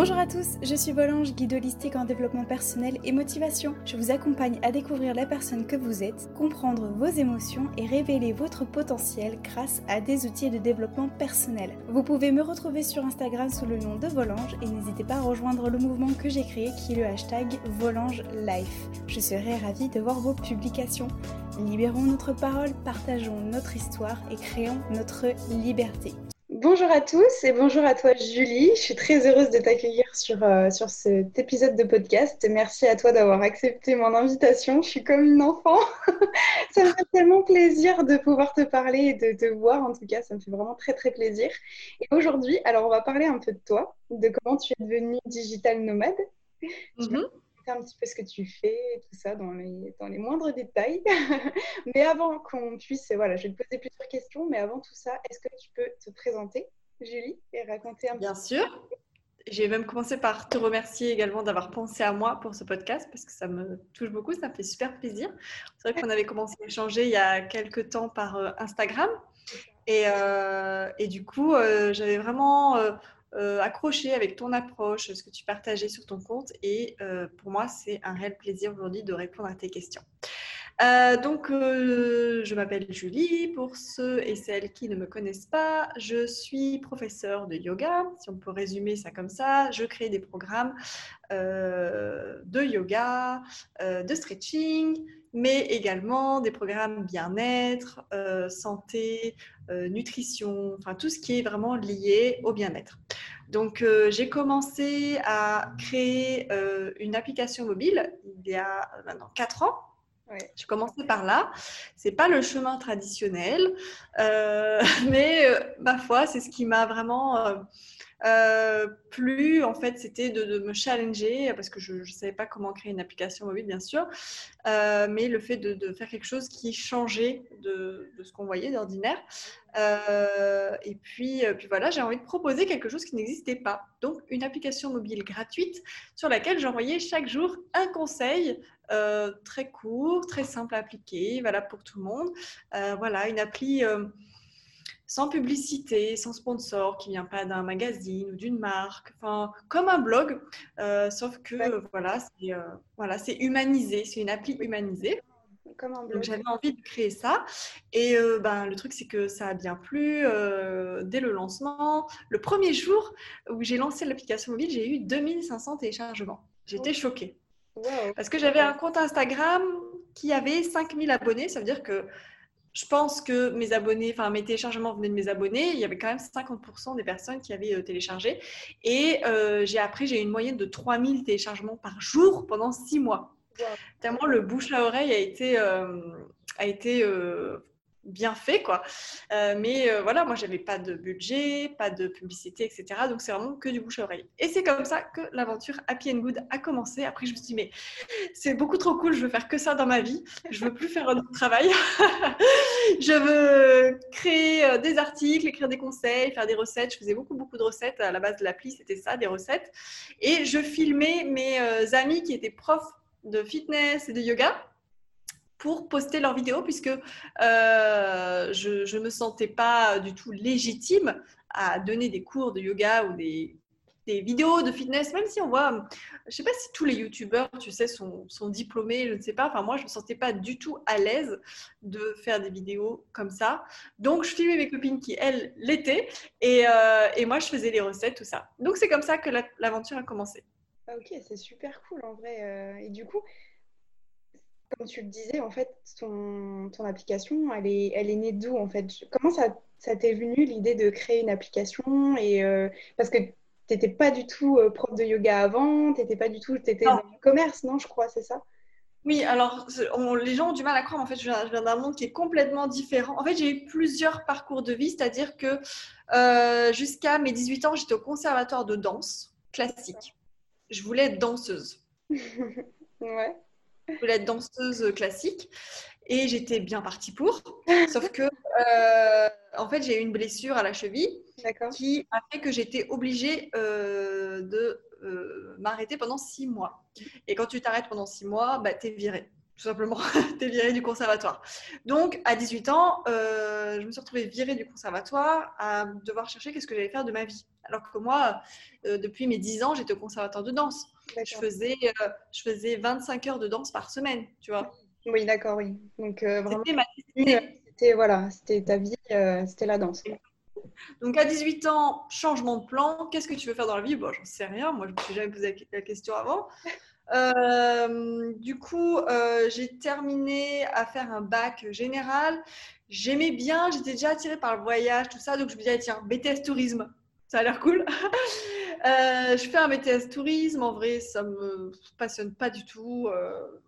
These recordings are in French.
Bonjour à tous, je suis Volange, guide holistique en développement personnel et motivation. Je vous accompagne à découvrir la personne que vous êtes, comprendre vos émotions et révéler votre potentiel grâce à des outils de développement personnel. Vous pouvez me retrouver sur Instagram sous le nom de Volange et n'hésitez pas à rejoindre le mouvement que j'ai créé qui est le hashtag Volange Life. Je serai ravie de voir vos publications. Libérons notre parole, partageons notre histoire et créons notre liberté. Bonjour à tous et bonjour à toi Julie. Je suis très heureuse de t'accueillir sur, euh, sur cet épisode de podcast. Merci à toi d'avoir accepté mon invitation. Je suis comme une enfant. ça me fait tellement plaisir de pouvoir te parler et de te voir. En tout cas, ça me fait vraiment très très plaisir. Et aujourd'hui, alors on va parler un peu de toi, de comment tu es devenue digital nomade. Mm un petit peu ce que tu fais, tout ça dans les, dans les moindres détails. mais avant qu'on puisse, voilà, je vais te poser plusieurs questions, mais avant tout ça, est-ce que tu peux te présenter, Julie, et raconter un Bien sûr. J'ai même commencé par te remercier également d'avoir pensé à moi pour ce podcast parce que ça me touche beaucoup, ça me fait super plaisir. C'est vrai qu'on avait commencé à échanger il y a quelques temps par euh, Instagram et, euh, et du coup, euh, j'avais vraiment euh, accroché avec ton approche, ce que tu partageais sur ton compte. Et euh, pour moi, c'est un réel plaisir aujourd'hui de répondre à tes questions. Euh, donc, je m'appelle Julie. Pour ceux et celles qui ne me connaissent pas, je suis professeure de yoga, si on peut résumer ça comme ça. Je crée des programmes de yoga, de stretching, mais également des programmes bien-être, santé, nutrition, enfin tout ce qui est vraiment lié au bien-être. Donc, j'ai commencé à créer une application mobile il y a maintenant 4 ans je commençais par là. C'est pas le chemin traditionnel, euh, mais euh, ma foi, c'est ce qui m'a vraiment euh, plu. En fait, c'était de, me challenger parce que je ne savais pas comment créer une application mobile, bien sûr, mais le fait de, faire quelque chose qui changeait de, ce qu'on voyait d'ordinaire. et puis, puis voilà, j'ai envie de proposer quelque chose qui n'existait pas. Donc, une application mobile gratuite sur laquelle j'envoyais chaque jour un conseil euh, très court, très simple à appliquer, valable pour tout le monde. Euh, voilà, une appli euh, sans publicité, sans sponsor, qui vient pas d'un magazine ou d'une marque, enfin comme un blog, sauf que voilà, c'est voilà, c'est humanisé, c'est une appli humanisée. Comme un blog. Donc j'avais envie de créer ça. Et ben, le truc, c'est que ça a bien plu dès le lancement. Le premier jour où j'ai lancé l'application mobile, j'ai eu 2500 téléchargements. J'étais choquée. Parce que j'avais un compte Instagram qui avait 5000 abonnés. Ça veut dire que je pense que mes abonnés, enfin mes téléchargements venaient de mes abonnés. Il y avait quand même 50% des personnes qui avaient euh, téléchargé. Et euh, j'ai après, j'ai une moyenne de 3000 téléchargements par jour pendant 6 mois. Tellement le bouche à oreille a été, euh, a été bien fait, quoi. Euh, mais euh, voilà, moi, j'avais pas de budget, pas de publicité, etc. Donc, c'est vraiment que du bouche à oreille. Et c'est comme ça que l'aventure Happy and Good a commencé. Après, je me suis dit, mais c'est beaucoup trop cool, je veux faire que ça dans ma vie. Je veux plus faire un autre travail. je veux créer euh, des articles, écrire des conseils, faire des recettes. Je faisais beaucoup, beaucoup de recettes. À la base de l'appli, c'était ça, des recettes. Et je filmais mes amis qui étaient profs de fitness et de yoga pour poster leurs vidéos puisque euh, je ne me sentais pas du tout légitime à donner des cours de yoga ou des, vidéos de fitness, même si on voit, je sais pas si tous les youtubeurs, tu sais, sont, sont, diplômés, je ne sais pas, enfin moi je me sentais pas du tout à l'aise de faire des vidéos comme ça. Donc je filmais mes copines qui, elles, l'étaient et, euh, et, moi je faisais les recettes, tout ça. Donc c'est comme ça que l'aventure a commencé. Ah, ok, c'est super cool en vrai. Euh, et du coup, comme tu le disais, en fait, ton, ton application, elle est, elle est née d'où en fait? Comment ça, ça t'est venu l'idée de créer une application et euh, Parce que tu n'étais pas du tout euh, prof de yoga avant, tu n'étais pas du tout, tu étais dans le commerce, non, je crois, c'est ça? Oui, alors les gens ont du mal à croire. En fait, je viens, d'un monde qui est complètement différent. En fait, j'ai eu plusieurs parcours de vie, c'est-à-dire que euh, jusqu'à mes 18 ans, j'étais au conservatoire de danse classique. Je voulais être danseuse. ouais. Je voulais être danseuse classique et j'étais bien partie pour. Sauf que, euh, en fait, j'ai eu une blessure à la cheville qui a fait que j'étais obligée euh, de euh, m'arrêter pendant six mois. Et quand tu t'arrêtes pendant six mois, bah, tu es virée. Tout simplement, tu es virée du conservatoire. Donc, à 18 ans, je me suis retrouvée virée du conservatoire à devoir chercher qu'est-ce que j'allais faire de ma vie. Alors que moi, depuis mes 10 ans, j'étais au conservatoire de danse. Je faisais, euh, je faisais 25 heures de danse par semaine, tu vois. Oui, d'accord, oui. Donc, vraiment, c'était voilà, c'était ta vie, c'était la danse. Donc à 18 ans, changement de plan. Qu'est-ce que tu veux faire dans la vie? Bon, j'en sais rien. Moi, je me suis jamais posé la question avant. Euh, du coup, euh, j'ai terminé à faire un bac général. J'aimais bien, j'étais déjà attirée par le voyage, tout ça. Donc je me disais, tiens, BTS tourisme, ça a l'air cool. Euh, je fais un BTS tourisme. En vrai, ça me passionne pas du tout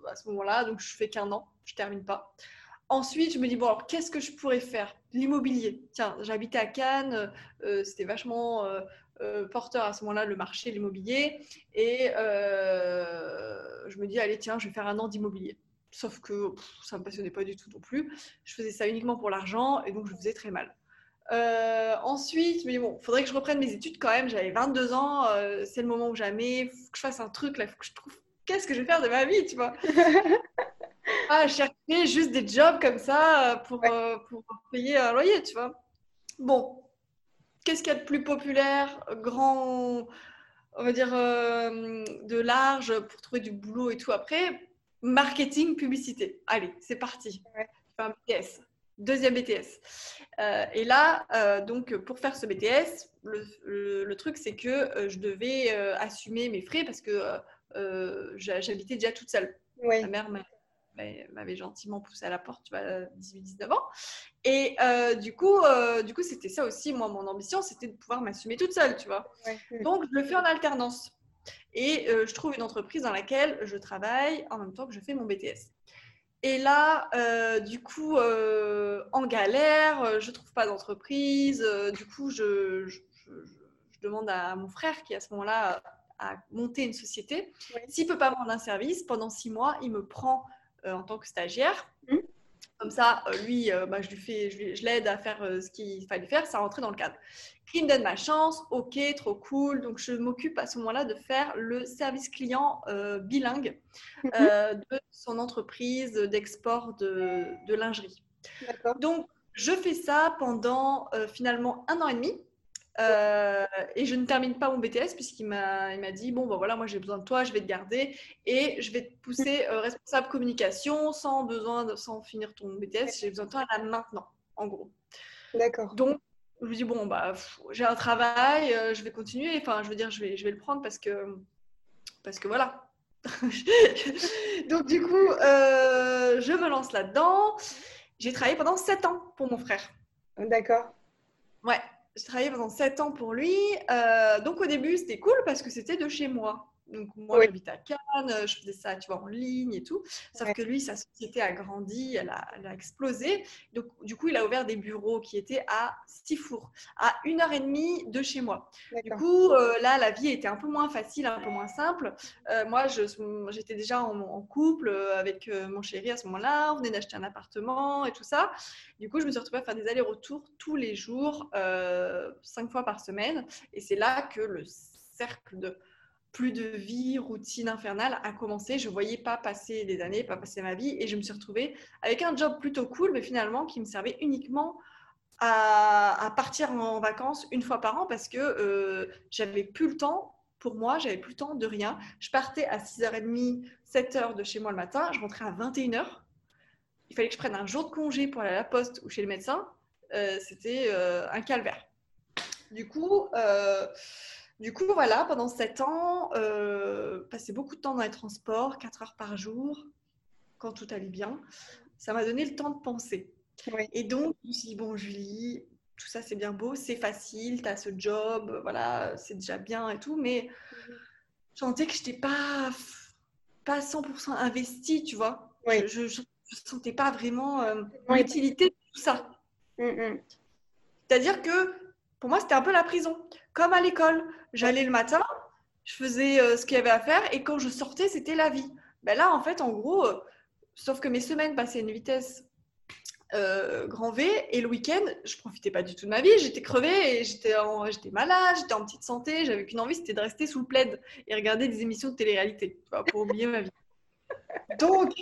à ce moment-là. Donc je fais qu'un an, je termine pas. Ensuite, je me dis, bon, alors qu'est-ce que je pourrais faire? L'immobilier. Tiens, j'habitais à Cannes, euh, c'était vachement euh, euh, porteur à ce moment-là, le marché, l'immobilier. Et je me dis, allez, tiens, je vais faire un an d'immobilier. Sauf que ça ne me passionnait pas du tout non plus. Je faisais ça uniquement pour l'argent et donc je faisais très mal. Ensuite, je me dis, bon, faudrait que je reprenne mes études quand même. J'avais 22 ans, c'est le moment où jamais. Il faut que je fasse un truc là, faut que je trouve qu'est-ce que je vais faire de ma vie, tu vois? ah, chercher juste des jobs comme ça euh, pour, euh, pour payer un loyer, tu vois? Bon, qu'est-ce qu'il y a de plus populaire, grand, on va dire, euh, de large pour trouver du boulot et tout après? Marketing, publicité. Allez, c'est parti. Ouais. un BTS. Deuxième BTS. et là, donc, pour faire ce BTS, le, le, truc, c'est que je devais assumer mes frais parce que j'habitais déjà toute seule. Ma mère m'avait gentiment poussé à la porte, tu vois, 18-19 ans. Et euh, du coup, euh, du coup, c'était ça aussi, moi, mon ambition, c'était de pouvoir m'assumer toute seule, tu vois. Donc, je le fais en alternance. Et euh, je trouve une entreprise dans laquelle je travaille en même temps que je fais mon BTS. Et là, du coup, en galère, je trouve pas d'entreprise. du coup, je, je, demande à mon frère qui, à ce moment-là, a monté une société. S'il peut pas me rendre un service, pendant six mois, il me prend euh, en tant que stagiaire. Comme ça, euh, lui, euh, bah, je lui fais, je, l'aide à faire ce qu'il fallait faire, ça rentrait dans le cadre. Il me donne ma chance, ok, trop cool. Donc, je m'occupe à ce moment-là de faire le service client bilingue mmh. de son entreprise d'export de, de, lingerie. Donc, je fais ça pendant finalement un an et demi. Euh, et je ne termine pas mon BTS puisqu'il m'a, il m'a dit bon ben voilà moi j'ai besoin de toi je vais te garder et je vais te pousser euh, responsable communication sans besoin de, sans finir ton BTS j'ai besoin de toi là maintenant en gros. D'accord. Donc je me dis bon bah j'ai un travail euh, je vais continuer. Enfin je veux dire je vais je vais le prendre parce que parce que voilà. Donc du coup je me lance là dedans j'ai travaillé pendant 7 ans pour mon frère. D'accord. Ouais j'ai travaillé pendant 7 ans pour lui. Euh, donc au début, c'était cool parce que c'était de chez moi. Donc moi, j'habite à Cannes, je faisais ça, tu vois, en ligne et tout. Sauf que lui, sa société a grandi, elle a, elle a, explosé. Donc du coup, il a ouvert des bureaux qui étaient à Sifour, à une heure et demie de chez moi. Du coup, euh, là, la vie était un peu moins facile, un peu moins simple. Euh, moi, j'étais déjà en, couple euh, avec mon chéri à ce moment-là. On venait d'acheter un appartement et tout ça. Du coup, je me suis retrouvée à faire des allers-retours tous les jours, cinq fois par semaine. Et c'est là que le cercle de plus de vie, routine infernale a commencé. Je voyais pas passer des années, pas passer ma vie. Et je me suis retrouvée avec un job plutôt cool, mais finalement qui me servait uniquement à, partir en vacances une fois par an parce que euh, j'avais plus le temps. Pour moi, j'avais plus le temps de rien. Je partais à 6h30, 7h de chez moi le matin. Je rentrais à 21h. Il fallait que je prenne un jour de congé pour aller à la poste ou chez le médecin. Euh, c'était euh, un calvaire. Du coup, du coup, voilà, pendant sept ans, euh, passer beaucoup de temps dans les transports, quatre heures par jour, quand tout allait bien, ça m'a donné le temps de penser. Et donc, je me suis dit, bon, Julie, tout ça c'est bien beau, c'est facile, tu as ce job, voilà, c'est déjà bien et tout, mais mhm. je sentais que je n'étais pas, pas 100% investie, tu vois. Je ne sentais pas vraiment euh, l'utilité de tout ça. Mm, mm. C'est-à-dire que pour moi, c'était un peu la prison. Comme à l'école, j'allais le matin, je faisais euh, ce qu'il y avait à faire et quand je sortais, c'était la vie. Ben là, en fait, en gros, euh, sauf que mes semaines passaient à une vitesse euh, grand V et le week-end, je profitais pas du tout de ma vie. J'étais crevée et j'étais, malade, j'étais en petite santé. J'avais qu'une envie, c'était de rester sous le plaid et regarder des émissions de télé-réalité pour oublier ma vie. Donc,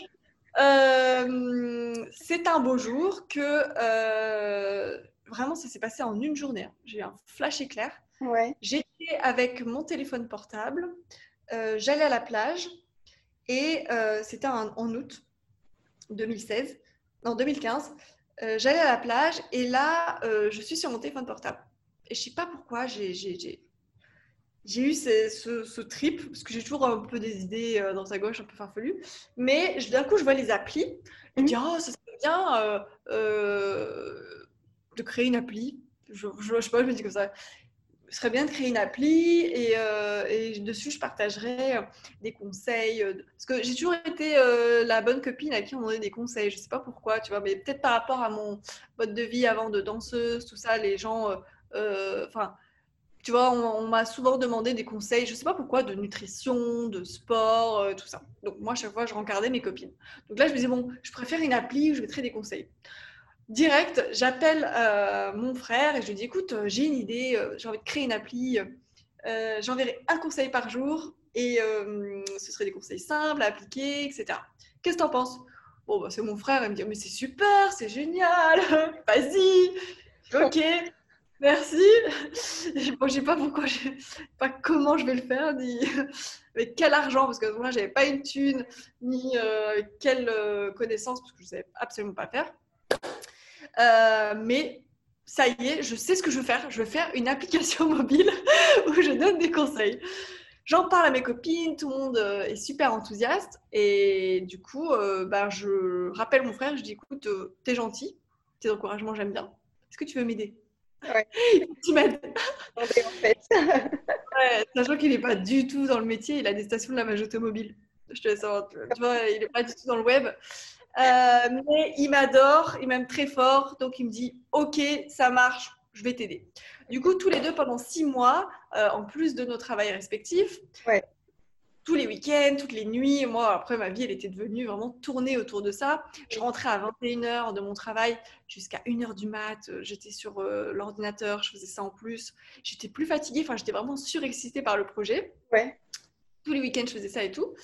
c'est un beau jour que vraiment, ça s'est passé en une journée. Hein. J'ai eu un flash éclair. Ouais. J'étais avec mon téléphone portable, euh, j'allais à la plage et euh, c'était en, août 2016, non 2015. Euh, j'allais à la plage et là, je suis sur mon téléphone portable. Et je sais pas pourquoi, j'ai eu ce, ce- ce trip, parce que j'ai toujours un peu des idées dans sa gauche un peu farfelues. Mais d'un coup, je vois les applis et je me dis, oh, ça serait bien de créer une appli. Je, je, je sais pas, je me dis comme ça. Ce serait bien de créer une appli et, euh, dessus, je partagerais euh, des conseils. euh, Parce que j'ai toujours été la bonne copine à qui on donnait des conseils. Je sais pas pourquoi, tu vois, mais peut-être par rapport à mon mode de vie avant de danseuse, tout ça, les gens. Enfin, tu vois, on, on m'a souvent demandé des conseils, je sais pas pourquoi, de nutrition, de sport, tout ça. Donc moi, à chaque fois, je rencardais mes copines. Donc là, je me disais, bon, je préfère une appli où je mettrai des conseils. Direct, j'appelle euh, mon frère et je lui dis, écoute, euh, j'ai une idée, euh, j'ai envie de créer une appli, euh, j'enverrai un conseil par jour et euh, ce serait des conseils simples à appliquer, etc. Qu'est-ce que tu en penses? Bon, bah, c'est mon frère, il me dit, mais c'est super, c'est génial, vas-y, ok. Merci. Bon, je sais pas pourquoi, je sais pas comment je vais le faire, ni avec quel argent, parce que moi, j'avais pas une thune, ni quelle connaissance, parce que je savais absolument pas faire. Euh, mais ça y est, je sais ce que je veux faire. Je veux faire une application mobile où je donne des conseils. J'en parle à mes copines, tout le monde euh, est super enthousiaste. Et du coup, euh, bah, je rappelle mon frère, je dis écoute, t'es gentil, tes encouragements, j'aime bien. Est-ce que tu veux m'aider? Ouais. Tu m'aides. En fait. Ouais, sachant qu'il n'est pas du tout dans le métier, il a des stations de la mage automobile. Je te laisse savoir. Tu vois, il n'est pas du tout dans le web. Euh, mais il m'adore, il m'aime très fort. Donc il me dit Ok, ça marche, je vais t'aider. Du coup, tous les deux, pendant six mois, euh, en plus de nos travails respectifs, Ouais. tous les week-ends, toutes les nuits, moi, après, ma vie, elle était devenue vraiment tournée autour de ça. Je rentrais à 21h de mon travail jusqu'à 1h du mat. euh, J'étais sur euh, l'ordinateur, je faisais ça en plus. J'étais plus fatiguée, enfin, j'étais vraiment surexcitée par le projet. Ouais. Tous les week-ends, je faisais ça et tout.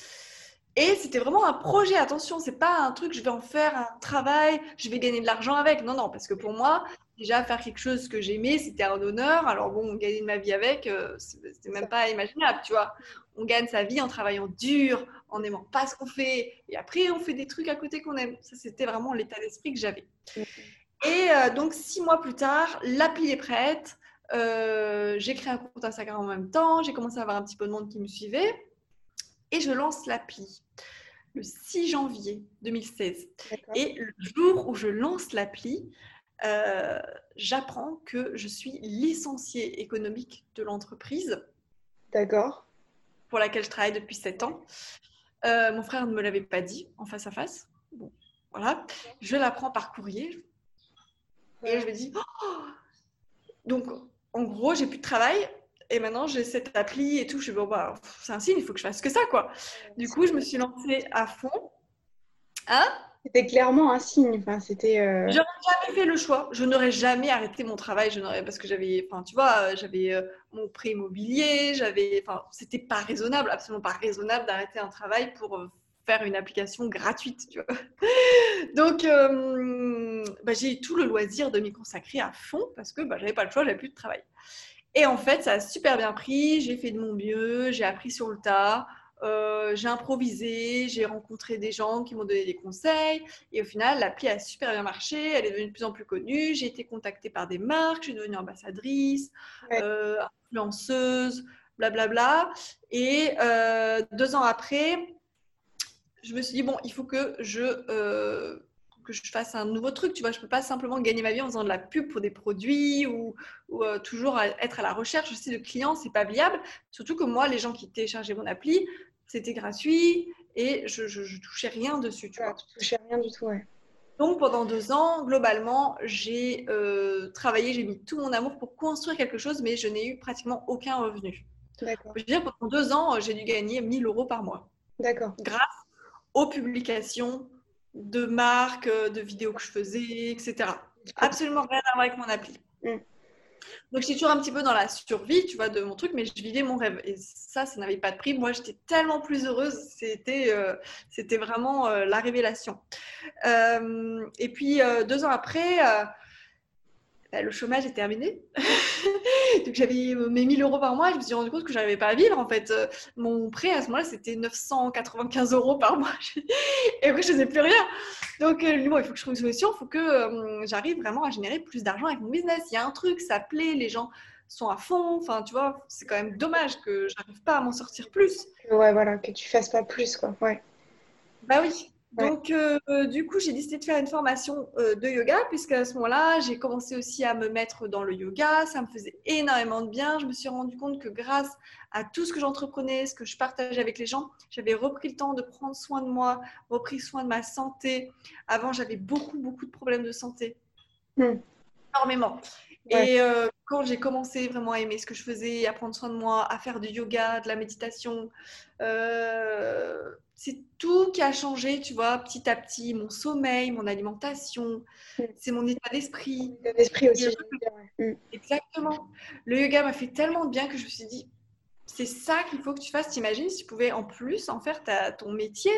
Et c'était vraiment un projet, attention, c'est pas un truc, je vais en faire un travail, je vais gagner de l'argent avec. Non, non, parce que pour moi, déjà faire quelque chose que j'aimais, c'était un honneur. Alors bon, gagner de ma vie avec, euh, c'était même pas imaginable, tu vois. On gagne sa vie en travaillant dur, en n'aimant pas ce qu'on fait, et après on fait des trucs à côté qu'on aime. Ça, c'était vraiment l'état d'esprit que j'avais. Et euh, donc six mois plus tard, l'appli est prête. Euh, j'ai créé un compte Instagram en même temps. J'ai commencé à avoir un petit peu de monde qui me suivait. Et je lance l'appli le 6 janvier 2016. D'accord. Et le jour où je lance l'appli, euh, j'apprends que je suis licenciée économique de l'entreprise D'accord. pour laquelle je travaille depuis 7 ans. Euh, mon frère ne me l'avait pas dit en face à face. Bon, voilà. Je l'apprends par courrier. Et je me dis, oh donc en gros, j'ai plus de travail. Et maintenant, j'ai cette appli et tout. Je suis bon, bah, c'est un signe, il faut que je fasse que ça, quoi. Du coup, je me suis lancée à fond. Hein C'était clairement un signe. Enfin, c'était. euh, J'aurais jamais fait le choix. Je n'aurais jamais arrêté mon travail. Je n'aurais parce que j'avais, enfin, tu vois, euh, j'avais euh, mon prêt immobilier. J'avais, enfin, c'était pas raisonnable, absolument pas raisonnable d'arrêter un travail pour euh, faire une application gratuite, tu vois. Donc, euh, bah, j'ai eu tout le loisir de m'y consacrer à fond parce que bah, j'avais pas le choix, j'avais plus de travail. Et en fait, ça a super bien pris. J'ai fait de mon mieux, j'ai appris sur le tas. euh, j'ai improvisé, j'ai rencontré des gens qui m'ont donné des conseils et au final, l'appli a super bien marché, elle est devenue de plus en plus connue. J'ai été contactée par des marques, je suis devenue ambassadrice, Ouais. euh, influenceuse, blablabla. Et euh, deux ans après, je me suis dit, bon, il faut que je, que je fasse un nouveau truc. Tu vois, je ne peux pas simplement gagner ma vie en faisant de la pub pour des produits ou, ou, euh, toujours être à la recherche aussi de clients. C'est pas viable. Surtout que moi, les gens qui téléchargeaient mon appli, c'était gratuit et je, je, je touchais rien dessus. Tu vois. voilà, tu touchais rien du tout, ouais. Donc pendant deux ans, globalement, j'ai euh, travaillé, j'ai mis tout mon amour pour construire quelque chose, mais je n'ai eu pratiquement aucun revenu. D'accord. Je veux dire, pendant deux ans, j'ai dû gagner 1000 euros par mois D'accord. grâce aux publications de marques, euh, de vidéos que je faisais, etc. Absolument rien à voir avec mon appli. Mm. Donc j'étais toujours un petit peu dans la survie, tu vois, de mon truc, mais je vivais mon rêve. Et ça, ça n'avait pas de prix. Moi, j'étais tellement plus heureuse. C'était, euh, c'était vraiment euh, la révélation. Euh, et puis deux ans après, bah, le chômage est terminé. Donc j'avais mes 1000 euros par mois, je me suis rendu compte que je n'arrivais pas à vivre. En fait, mon prêt à ce moment-là, c'était 995 euros par mois. Et après, je faisais plus rien. Donc, bon, il faut que je trouve une solution. Il faut que j'arrive vraiment à générer plus d'argent avec mon business. Il y a un truc, ça plaît, les gens sont à fond. Enfin, tu vois, c'est quand même dommage que j'arrive pas à m'en sortir plus. Ouais, voilà, que tu fasses pas plus, quoi. Ouais. Bah oui. Donc, euh, du coup, j'ai décidé de faire une formation euh, de yoga, puisqu'à ce moment-là, j'ai commencé aussi à me mettre dans le yoga. Ça me faisait énormément de bien. Je me suis rendu compte que grâce à tout ce que j'entreprenais, ce que je partageais avec les gens, j'avais repris le temps de prendre soin de moi, repris soin de ma santé. Avant, j'avais beaucoup, beaucoup de problèmes de santé. Hmm. Énormément. Et euh, quand j'ai commencé vraiment à aimer ce que je faisais, à prendre soin de moi, à faire du yoga, de la méditation, euh, c'est tout qui a changé, tu vois, petit à petit. Mon sommeil, mon alimentation, mm. c'est mon état d'esprit. L'esprit aussi. Mm. Exactement. Le yoga m'a fait tellement de bien que je me suis dit, c'est ça qu'il faut que tu fasses. T'imagines si tu pouvais en plus en faire ta, ton métier?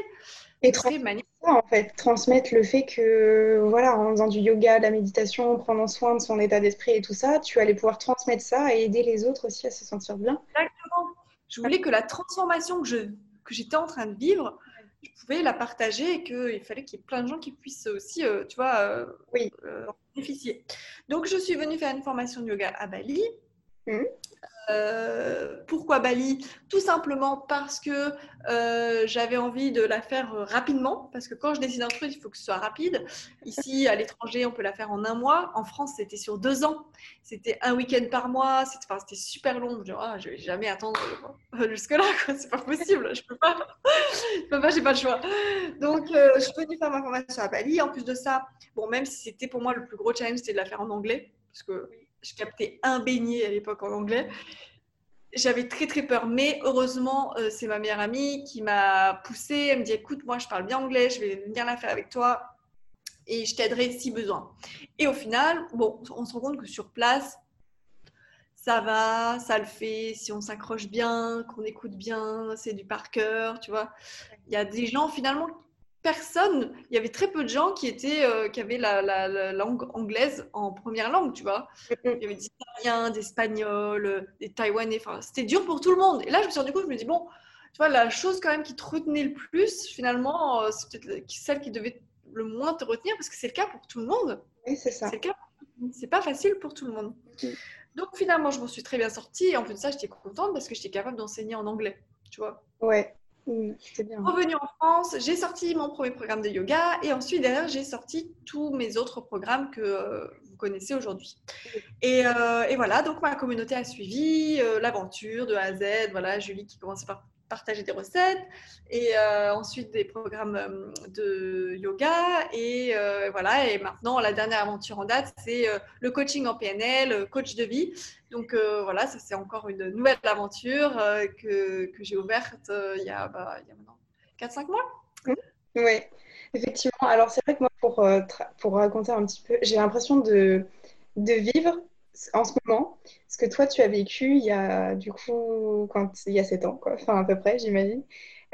Et transmettre en fait, transmettre le fait que, voilà, en faisant du yoga, de la méditation, en prenant soin de son état d'esprit et tout ça, tu allais pouvoir transmettre ça et aider les autres aussi à se sentir bien. Exactement. Je voulais que la transformation que, je, que j'étais en train de vivre, je pouvais la partager et qu'il fallait qu'il y ait plein de gens qui puissent aussi, euh, tu vois, euh, oui. Euh, bénéficier. Donc, je suis venue faire une formation de yoga à Bali. Mmh. Euh, pourquoi Bali? Tout simplement parce que euh, j'avais envie de la faire rapidement, parce que quand je décide un truc, il faut que ce soit rapide. Ici, à l'étranger, on peut la faire en un mois. En France, c'était sur deux ans. C'était un week-end par mois. C'était super long. Je ah, vais jamais attendre jusque-là. C'est pas possible. Je peux pas. je peux pas, j'ai pas le choix. Donc, euh, je suis venue faire ma formation à Bali. En plus de ça, bon, même si c'était pour moi le plus gros challenge, c'était de la faire en anglais, parce que je captais un beignet à l'époque en anglais. J'avais très très peur, mais heureusement, euh, c'est ma meilleure amie qui m'a poussée. Elle me dit écoute, moi je parle bien anglais, je vais venir la faire avec toi et je t'aiderai si besoin. Et au final, bon, on se rend compte que sur place, ça va, ça le fait, si on s'accroche bien, qu'on écoute bien, c'est du par cœur, tu vois. Il y a des gens finalement personne, il y avait très peu de gens qui étaient, euh, qui avaient la, langue anglaise en première langue, tu vois. Il y avait des Italiens, des Espagnols, des Taïwanais. Enfin, c'était dur pour tout le monde. Et là, je me suis rendu compte, je me dis bon, tu vois, la chose quand même qui te retenait le plus, finalement, euh, c'est peut-être celle qui devait le moins te retenir, parce que c'est le cas pour tout le monde. Oui, c'est ça. C'est C'est pas facile pour tout le monde. Donc finalement, je m'en suis très bien sortie. Et en plus de ça, j'étais contente parce que j'étais capable d'enseigner en anglais, tu vois. Ouais. Revenue en France, j'ai sorti mon premier programme de yoga et ensuite derrière j'ai sorti tous mes autres programmes que euh, vous connaissez aujourd'hui. Euh, et, voilà, donc ma communauté a suivi euh, l'aventure de A à Z. Voilà, Julie qui commençait par partager des recettes et euh, ensuite des programmes euh, de yoga et euh, voilà. Et maintenant la dernière aventure en date c'est le coaching en PNL coach de vie. Donc voilà ça c'est encore une nouvelle aventure que, que j'ai ouverte il, y a, bah, il y a maintenant 4-5 mois. Oui effectivement. Alors c'est vrai que moi pour, pour raconter un petit peu j'ai l'impression de, de vivre en ce moment, ce que toi tu as vécu il y a du coup il y a 7 ans, quoi, enfin à peu près j'imagine.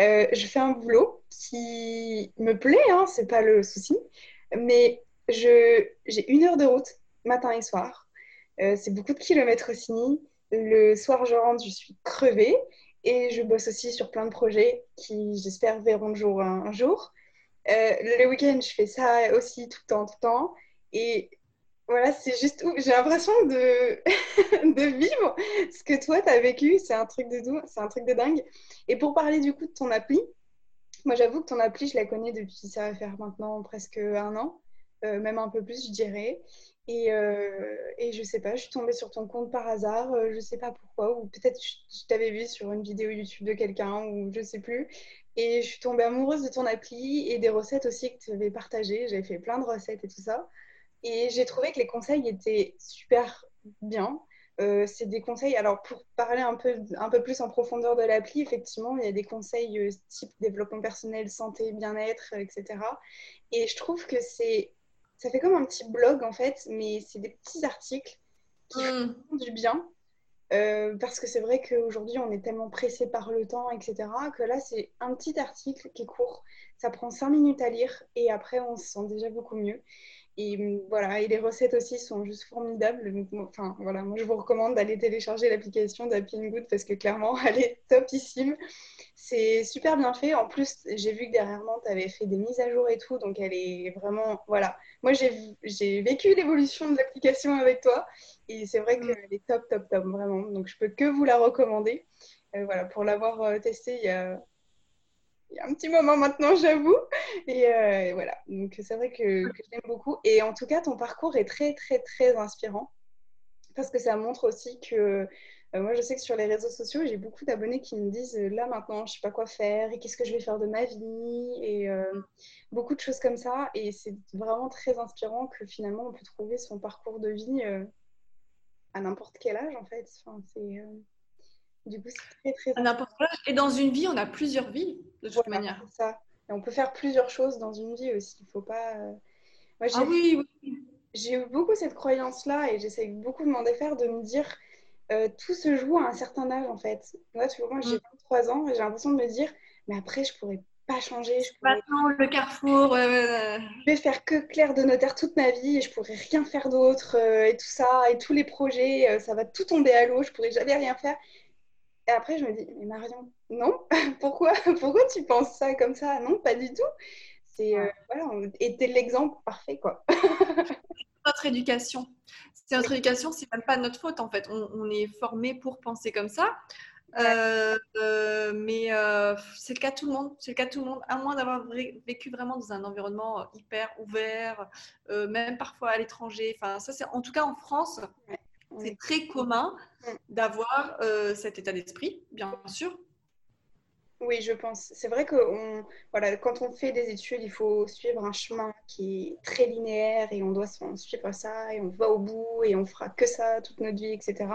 Euh, je fais un boulot qui me plaît, hein, c'est pas le souci, mais j'ai une heure de route matin et soir. Euh, c'est beaucoup de kilomètres aussi. Le soir, je rentre, je suis crevée et je bosse aussi sur plein de projets qui, j'espère, verront le jour un, jour. Euh, le week-end, je fais ça aussi tout le temps, tout le temps. Et voilà, c'est juste j'ai l'impression de... de vivre ce que toi, tu as vécu. C'est un truc de c'est un truc de dingue. Et pour parler du coup de ton appli, moi j'avoue que ton appli, je la connais depuis, ça va faire maintenant presque un an, euh, même un peu plus, je dirais. Et, euh, et je sais pas, je suis tombée sur ton compte par hasard, euh, je sais pas pourquoi, ou peut-être je t'avais vu sur une vidéo YouTube de quelqu'un, ou je sais plus. Et je suis tombée amoureuse de ton appli et des recettes aussi que tu avais partagées. J'avais fait plein de recettes et tout ça. Et j'ai trouvé que les conseils étaient super bien. Euh, c'est des conseils, alors pour parler un peu, un peu plus en profondeur de l'appli, effectivement, il y a des conseils euh, type développement personnel, santé, bien-être, etc. Et je trouve que c'est, ça fait comme un petit blog en fait, mais c'est des petits articles qui mm. font du bien. Euh, parce que c'est vrai qu'aujourd'hui, on est tellement pressé par le temps, etc., que là, c'est un petit article qui est court. Ça prend cinq minutes à lire et après, on se sent déjà beaucoup mieux. Et mm, voilà, et les recettes aussi sont juste formidables. Enfin, voilà, moi je vous recommande d'aller télécharger l'application d'Happy Good parce que clairement, elle est topissime. C'est super bien fait. En plus, j'ai vu que dernièrement, tu avais fait des mises à jour et tout, donc elle est vraiment. Voilà. Moi, j'ai vécu l'évolution de l'application avec toi et c'est vrai mm. qu'elle est top, top, top, vraiment. Donc je peux que vous la recommander. Euh, voilà, pour l'avoir euh, testée il y a il y a un petit moment maintenant, j'avoue. Et, euh, voilà, donc c'est vrai que, que j'aime beaucoup. Et en tout cas, ton parcours est très, très, très inspirant parce que ça montre aussi que euh, moi, je sais que sur les réseaux sociaux, j'ai beaucoup d'abonnés qui me disent euh, là maintenant, je ne sais pas quoi faire et qu'est-ce que je vais faire de ma vie et beaucoup de choses comme ça. Et c'est vraiment très inspirant que finalement, on peut trouver son parcours de vie à n'importe quel âge en fait. C'est du coup, c'est très, très. n'importe Et dans une vie, on a plusieurs vies, de toute manière. Ça. Et on peut faire plusieurs choses dans une vie aussi. Il faut pas. Euh, ah oui, oui. J'ai eu beaucoup cette croyance-là et j'essaie beaucoup de m'en défaire, de me dire euh, tout se joue à un certain âge en fait. Moi, tu vois, moi j'ai 23 mm. ans et j'ai l'impression de me dire, mais après, je pourrais pas changer. Je pourrais... Maintenant, le carrefour. Je vais faire que clair de notaire toute ma vie et je pourrais rien faire d'autre euh, et tout ça et tous les projets, ça va tout tomber à l'eau, je pourrais jamais rien faire. Et après, je me dis, mais Marion, non, pourquoi, pourquoi tu penses ça comme ça? Non, pas du tout. C'est euh, voilà, t'es l'exemple parfait, quoi. notre éducation. C'est notre éducation, c'est même pas notre faute en fait. On, est formé pour penser comme ça. Euh, euh, mais c'est le cas de tout le monde. C'est le cas de tout le monde, à moins d'avoir vécu vraiment dans un environnement hyper ouvert, même parfois à l'étranger. Enfin, ça c'est en tout cas en France. C'est très commun d'avoir euh, cet état d'esprit, bien sûr. Oui, je pense. C'est vrai que voilà, quand on fait des études, il faut suivre un chemin qui est très linéaire et on doit suivre ça et on va au bout et on fera que ça toute notre vie, etc.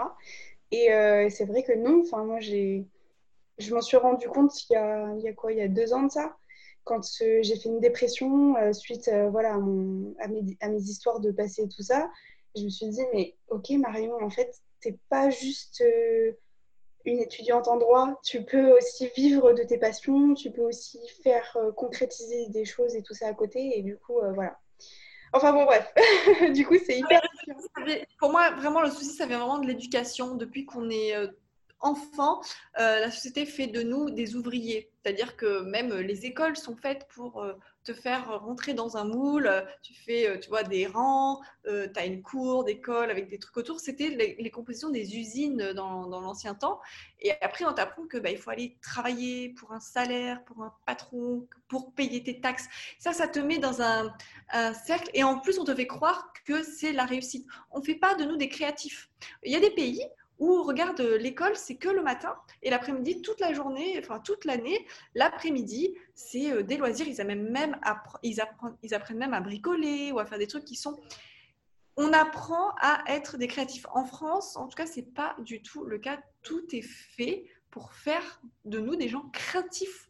Et euh, c'est vrai que non. Enfin, moi, j'ai, je m'en suis rendu compte il y a, il y a quoi, il y a deux ans de ça, quand euh, j'ai fait une dépression suite, voilà, à, mes, à mes histoires de passé et tout ça je me suis dit, mais ok Marion, en fait, t'es pas juste euh, une étudiante en droit, tu peux aussi vivre de tes passions, tu peux aussi faire euh, concrétiser des choses et tout ça à côté, et du coup, euh, voilà. Enfin bon, bref, du coup, c'est hyper... Pour moi, vraiment, le souci, ça vient vraiment de l'éducation. Depuis qu'on est enfant, la société fait de nous des ouvriers. C'est-à-dire que même les écoles sont faites pour te faire rentrer dans un moule, tu fais, euh, tu vois, des rangs, euh, tu as une cour d'école avec des trucs autour. C'était les, compositions des usines dans, l'ancien temps. Et après, on t'apprend que bah, faut aller travailler pour un salaire, pour un patron, pour payer tes taxes. Ça, ça te met dans un, un cercle. Et en plus, on te fait croire que c'est la réussite. On ne fait pas de nous des créatifs. Il y a des pays où, regarde, l'école, c'est que le matin et l'après-midi, toute la journée, enfin toute l'année, l'après-midi, c'est euh, des loisirs. Ils, apprennent même ils, apprennent, ils apprennent même à bricoler ou à faire des trucs qui sont. On apprend à être des créatifs. En France, en tout cas, c'est pas du tout le cas. Tout est fait pour faire de nous des gens créatifs.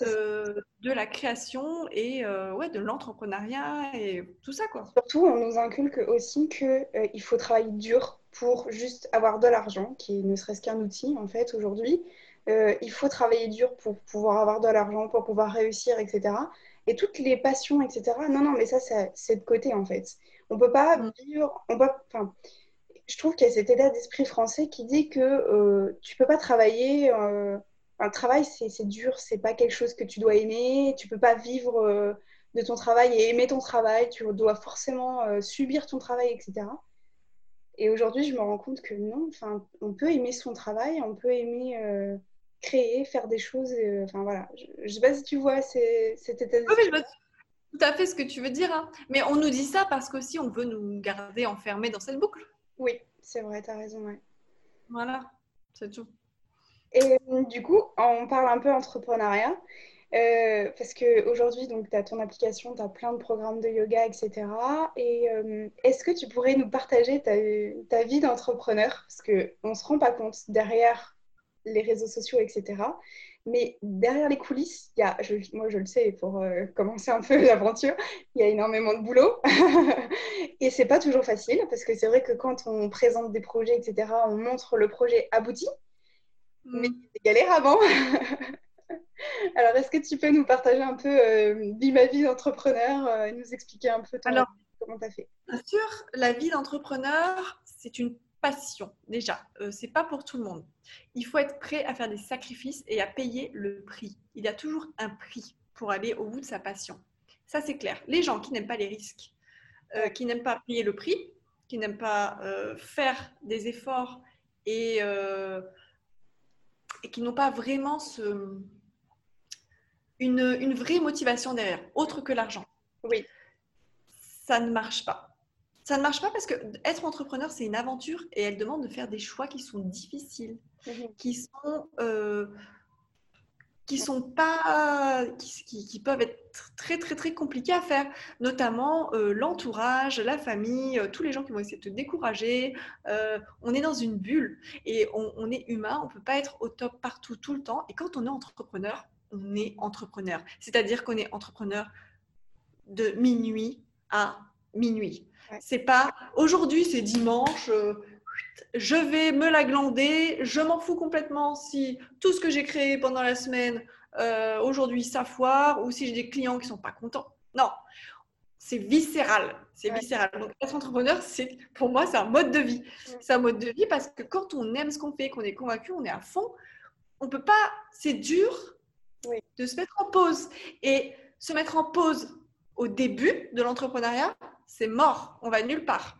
Euh, de la création et euh, ouais, de l'entrepreneuriat et tout ça. Quoi. Surtout, on nous inculque aussi qu'il il faut travailler dur pour juste avoir de l'argent, qui ne serait-ce qu'un outil en fait aujourd'hui. Euh, il faut travailler dur pour pouvoir avoir de l'argent, pour pouvoir réussir, etc. Et toutes les passions, etc. Non, non, mais ça, c'est de côté en fait. On peut pas mm. vivre. On peut, enfin, je trouve qu'il y a cet état d'esprit français qui dit que euh, tu peux pas travailler. Euh, le travail, c'est dur, c'est pas quelque chose que tu dois aimer. Tu peux pas vivre euh, de ton travail et aimer ton travail. Tu dois forcément subir ton travail, etc. Et aujourd'hui, je me rends compte que non, enfin, on peut aimer son travail, on peut aimer euh, créer, faire des choses. Euh, enfin voilà, je ne sais pas si tu vois cet état d'esprit. Oui, je vois tout à fait ce que tu veux dire. Hein. Mais on nous dit ça parce qu'aussi on veut nous garder enfermés dans cette boucle. Oui, c'est vrai, tu as raison. Ouais. Voilà, c'est tout. Et du coup, on parle un peu entrepreneuriat. Euh, parce qu'aujourd'hui, tu as ton application, tu as plein de programmes de yoga, etc. Et euh, est-ce que tu pourrais nous partager ta, ta vie d'entrepreneur? Parce qu'on ne se rend pas compte derrière les réseaux sociaux, etc. Mais derrière les coulisses, il y a, moi je le sais, pour euh, commencer un peu l'aventure, il y a énormément de boulot. et c'est pas toujours facile, parce que c'est vrai que quand on présente des projets, etc., on montre le projet abouti. Mais mm. c'est galère avant. Alors, est-ce que tu peux nous partager un peu euh, vie ma vie d'entrepreneur euh, et nous expliquer un peu ton Alors, Comment tu as fait? Bien sûr, la vie d'entrepreneur, c'est une passion déjà. Euh, c'est pas pour tout le monde. Il faut être prêt à faire des sacrifices et à payer le prix. Il y a toujours un prix pour aller au bout de sa passion. Ça, c'est clair. Les gens qui n'aiment pas les risques, euh, qui n'aiment pas payer le prix, qui n'aiment pas euh, faire des efforts et, et qui n'ont pas vraiment ce, une, une, vraie motivation derrière, autre que l'argent. Oui. Ça ne marche pas. Ça ne marche pas parce que être entrepreneur, c'est une aventure et elle demande de faire des choix qui sont difficiles, mhm. qui sont euh, qui sont pas qui, qui, peuvent être très très très compliqués à faire, notamment euh, l'entourage, la famille, euh, tous les gens qui vont essayer de te décourager. on est dans une bulle et on, on est humain, on peut pas être au top partout tout le temps. Et quand on est entrepreneur, on est entrepreneur, c'est-à-dire qu'on est entrepreneur de minuit à minuit. C'est pas aujourd'hui, c'est dimanche, euh, je vais me la glander, je m'en fous complètement si tout ce que j'ai créé pendant la semaine, euh, aujourd'hui, ça foire, ou si j'ai des clients qui sont pas contents. Non, c'est viscéral. C'est viscéral. Donc, être entrepreneur, c'est, pour moi, c'est un mode de vie. C'est un mode de vie parce que quand on aime ce qu'on fait, qu'on est convaincu, on est à fond, on peut pas, c'est dur de se mettre en pause. Et se mettre en pause au début de l'entrepreneuriat, c'est mort, on va nulle part.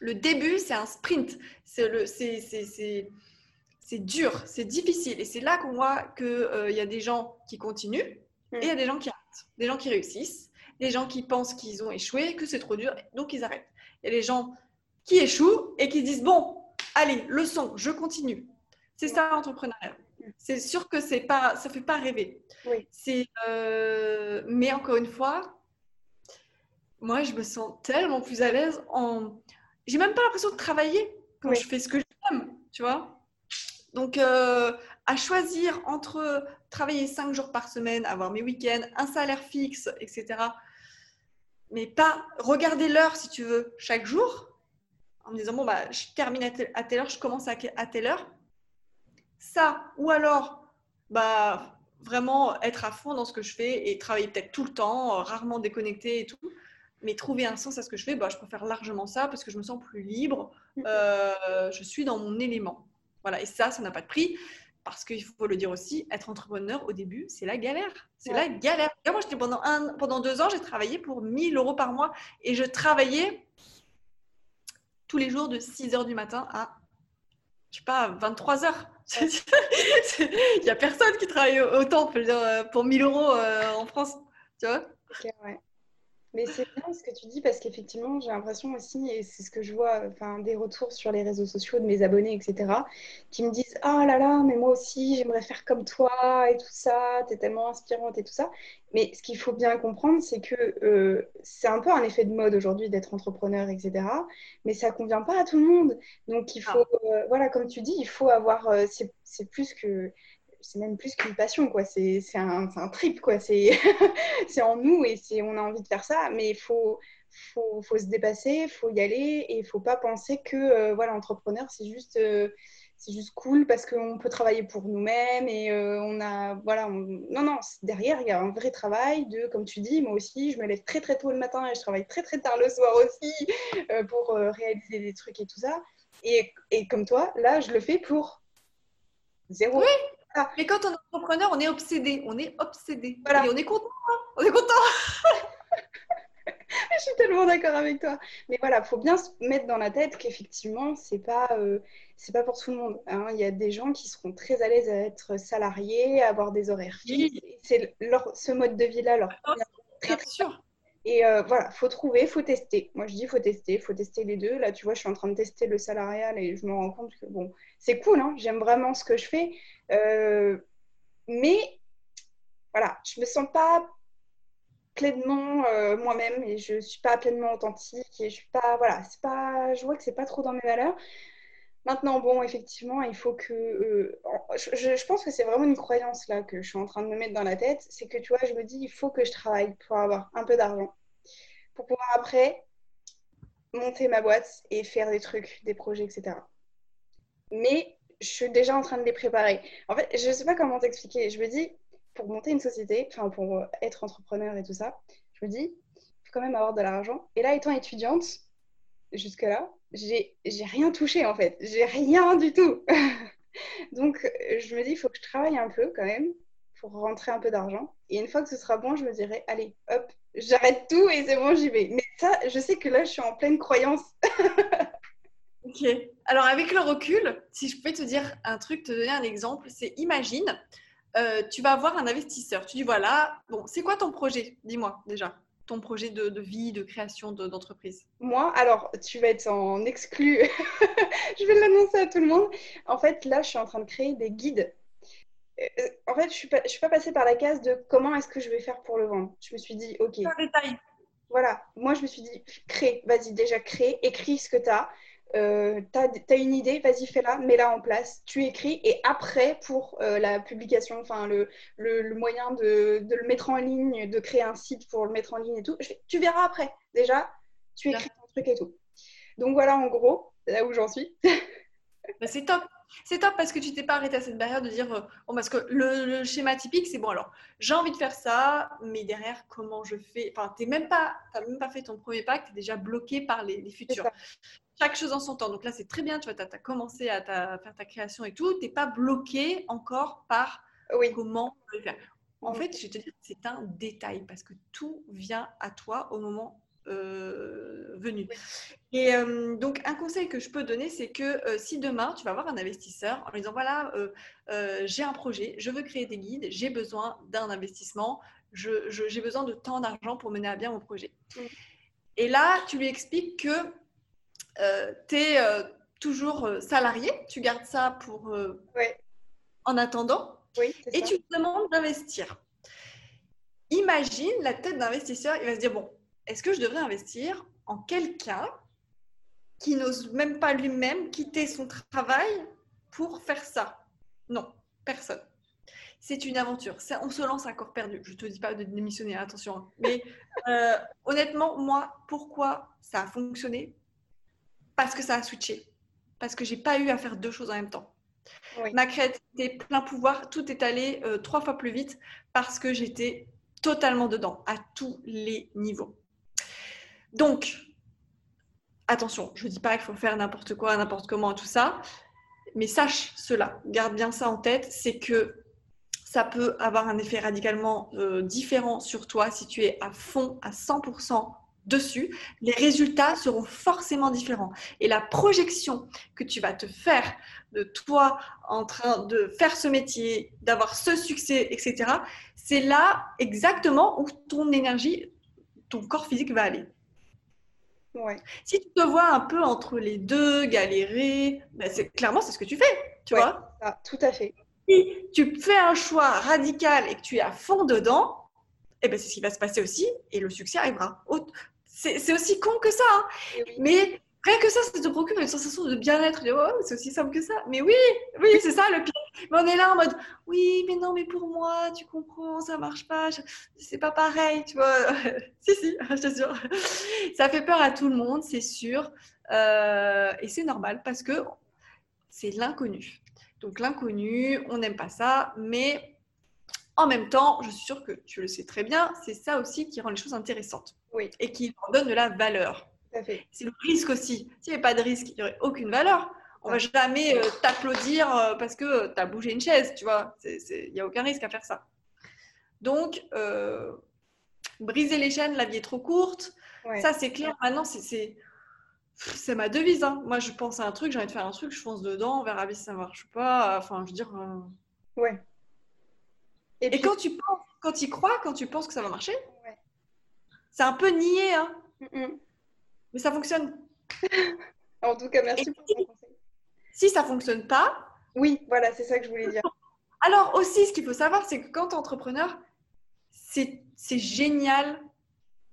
Le début, c'est un sprint, c'est dur, c'est difficile. Et c'est là qu'on voit qu'il euh, y a des gens qui continuent et il y a des gens qui arrêtent, des gens qui réussissent, des gens qui pensent qu'ils ont échoué, que c'est trop dur, donc ils arrêtent. Il y a des gens qui échouent et qui disent, bon, allez, leçon, je continue. C'est ça l'entrepreneuriat. C'est sûr que c'est pas, ça fait pas rêver. Oui. Euh, mais encore une fois, moi, je me sens tellement plus à l'aise en. J'ai même pas l'impression de travailler quand je fais ce que j'aime, tu vois. Donc, euh, à choisir entre travailler cinq jours par semaine, avoir mes week-ends, un salaire fixe, etc. Mais pas regarder l'heure, si tu veux, chaque jour, en me disant, bon, bah, je termine à telle heure, je commence à telle heure. Ça, ou alors, bah, vraiment être à fond dans ce que je fais et travailler peut-être tout le temps, rarement déconnecté et tout mais trouver un sens à ce que je fais, bah, je préfère largement ça parce que je me sens plus libre, euh, je suis dans mon élément. Voilà, et ça, ça n'a pas de prix parce qu'il faut le dire aussi, être entrepreneur au début, c'est la galère. C'est la galère. moi, j'étais pendant, un, pendant deux ans, j'ai travaillé pour 1000 euros par mois et je travaillais tous les jours de 6 heures du matin à, je sais pas, 23 heures. Il n'y a personne qui travaille autant pour 1000 euros euh, en France. Tu vois mais c'est bien ce que tu dis parce qu'effectivement, j'ai l'impression aussi, et c'est ce que je vois, enfin, des retours sur les réseaux sociaux de mes abonnés, etc., qui me disent Ah là là, mais moi aussi, j'aimerais faire comme toi et tout ça, tu es tellement inspirante et tout ça. Mais ce qu'il faut bien comprendre, c'est que euh, c'est un peu un effet de mode aujourd'hui d'être entrepreneur, etc. Mais ça convient pas à tout le monde. Donc, il faut, ah. euh, voilà, comme tu dis, il faut avoir, euh, c'est plus que c'est même plus qu'une passion, quoi. C'est un, un, trip, quoi. C'est en nous et on a envie de faire ça, mais il faut, faut, faut, se dépasser, il faut y aller et il faut pas penser que euh, voilà, entrepreneur, c'est juste, euh, juste cool parce qu'on peut travailler pour nous-mêmes et euh, on a. Voilà, non, non, derrière, il y a un vrai travail de, comme tu dis, moi aussi, je me lève très très tôt le matin et je travaille très très tard le soir aussi pour réaliser des trucs et tout ça. Et, et, comme toi, là, je le fais pour zéro. Oui, mais quand on est entrepreneur, on est obsédé. On est obsédé. Et on est content. Hein. on est content. je suis tellement d'accord avec toi. Mais voilà, il faut bien se mettre dans la tête qu'effectivement, c'est pas, euh, c'est pas pour tout le monde. Hein. Il y a des gens qui seront très à l'aise à être salariés, à avoir des horaires fixes. C'est ce mode de vie-là leur ah, très, très sûr. Et euh, voilà, faut trouver, faut tester. Moi, je dis faut tester, faut tester les deux. Là, tu vois, je suis en train de tester le salarial et je me rends compte que bon, c'est cool, hein, j'aime vraiment ce que je fais. Euh, mais voilà, je me sens pas pleinement euh, moi-même et je suis pas pleinement authentique et je suis pas voilà, c'est pas, je vois que c'est pas trop dans mes valeurs. Maintenant, bon, effectivement, il faut que. je, je, pense que c'est vraiment une croyance là que je suis en train de me mettre dans la tête. C'est que tu vois, je me dis, il faut que je travaille pour avoir un peu d'argent. Pour pouvoir après monter ma boîte et faire des trucs, des projets, etc. Mais je suis déjà en train de les préparer. En fait, je ne sais pas comment t'expliquer. Je me dis, pour monter une société, enfin pour être entrepreneur et tout ça, je me dis, quand même avoir de l'argent. Et là, étant étudiante, jusque-là, j'ai rien touché en fait. J'ai rien du tout. Donc, je me dis, il faut que je travaille un peu quand même pour rentrer un peu d'argent. Et une fois que ce sera bon, je me dirai, allez, hop, j'arrête tout et c'est bon, j'y vais. Mais ça, je sais que là, je suis en pleine croyance. ok. Alors, avec le recul, si je pouvais te dire un truc, te donner un exemple, c'est imagine, euh, tu vas avoir un investisseur. Tu dis, voilà, bon, c'est quoi ton projet? Dis-moi déjà ton projet de, vie, de création d'entreprise? Moi, alors, tu vas être en exclu. je vais l'annoncer à tout le monde. En fait, là, je suis en train de créer des guides. Euh, en fait, je ne suis, pas, suis pas passée par la case de comment est-ce que je vais faire pour le vendre. Je me suis dit, OK. détail. Voilà, moi, je me suis dit, crée, vas-y, déjà crée, écris ce que tu as euh, tu as, une idée, vas-y, fais-la, mets-la en place, tu écris, et après, pour euh, la publication, enfin, le, le, moyen de, de, le mettre en ligne, de créer un site pour le mettre en ligne et tout, tu verras après. Déjà, tu écris ton truc et tout. Donc voilà, en gros, là où j'en suis. Bah, c'est top. C'est top parce que tu t'es pas arrêté à cette barrière de dire, euh, bon, parce que le, schéma typique, c'est bon, alors, j'ai envie de faire ça, mais derrière, comment je fais? Enfin, tu n'as même, pas, même pas fait ton premier pas, tu es déjà bloqué par les, les futurs chaque chose en son temps. Donc là, c'est très bien, tu vois, tu as, commencé à faire ta création et tout. Tu n'es pas bloqué encore par comment le faire. En fait, je vais te dire, c'est un détail parce que tout vient à toi au moment euh, venu. Et euh, donc, un conseil que je peux donner, c'est que euh, si demain, tu vas avoir un investisseur en lui disant, voilà, j'ai un projet, je veux créer des guides, j'ai besoin d'un investissement, j'ai besoin de tant d'argent pour mener à bien mon projet. Et là, tu lui expliques que tu es toujours salarié, tu gardes ça pour en attendant, et tu te demandes d'investir. Imagine la tête d'investisseur, il va se dire bon, est-ce que je devrais investir en quelqu'un qui n'ose même pas lui-même quitter son travail pour faire ça? Non, personne. C'est une aventure. on se lance à corps perdu. Je ne te dis pas de démissionner, attention. Hein. Mais honnêtement, moi, pourquoi ça a fonctionné? Parce que ça a switché. Parce que j'ai pas eu à faire deux choses en même temps. Ma créativité, plein pouvoir, tout est allé euh, trois fois plus vite parce que j'étais totalement dedans, à tous les niveaux. Donc, attention, je ne dis pas qu'il faut faire n'importe quoi, n'importe comment, tout ça, mais sache cela, garde bien ça en tête, c'est que ça peut avoir un effet radicalement euh, différent sur toi si tu es à fond, à 100% dessus, les résultats seront forcément différents. Et la projection que tu vas te faire de toi en train de faire ce métier, d'avoir ce succès, etc., c'est là exactement où ton énergie, ton corps physique va aller. Si tu te vois un peu entre les deux, galérer, ben c'est, clairement, c'est ce que tu fais, tu vois Tout à fait. Si tu fais un choix radical et que tu es à fond dedans, eh ben, c'est ce qui va se passer aussi et le succès arrivera. C'est aussi con que ça. Hein. Mais rien que ça, ça te procure une sensation de bien-être. Oh, c'est aussi simple que ça. Mais oui, oui, c'est ça le pire. Mais on est là en mode oui, mais non, mais pour moi, tu comprends, ça marche pas. C'est pas pareil, tu vois. si, si, je t'assure. Ça fait peur à tout le monde, c'est sûr. Euh, et c'est normal parce que c'est l'inconnu. Donc l'inconnu, on n'aime pas ça, mais en même temps, je suis sûre que tu le sais très bien, c'est ça aussi qui rend les choses intéressantes oui. et qui leur donne de la valeur. C'est le risque aussi. S'il n'y avait pas de risque, il n'y aurait aucune valeur. On ne va jamais euh, t'applaudir euh, parce que tu as bougé une chaise, tu vois. Il n'y a aucun risque à faire ça. Donc, euh, briser les chaînes, la vie est trop courte. Ça, c'est clair. Maintenant, c'est c'est ma devise. Hein. Moi, je pense à un truc, j'ai envie de faire un truc, je fonce dedans, on verra bien si ça marche pas. Enfin, je veux dire. Ouais. Et, quand tu penses, quand tu y crois, quand tu penses que ça va marcher, c'est un peu nié, hein. Mais ça fonctionne. en tout cas, merci pour ton conseil. Si ça fonctionne pas. Oui, voilà, c'est ça que je voulais dire. Alors aussi, ce qu'il faut savoir, c'est que quand tu es entrepreneur, c'est génial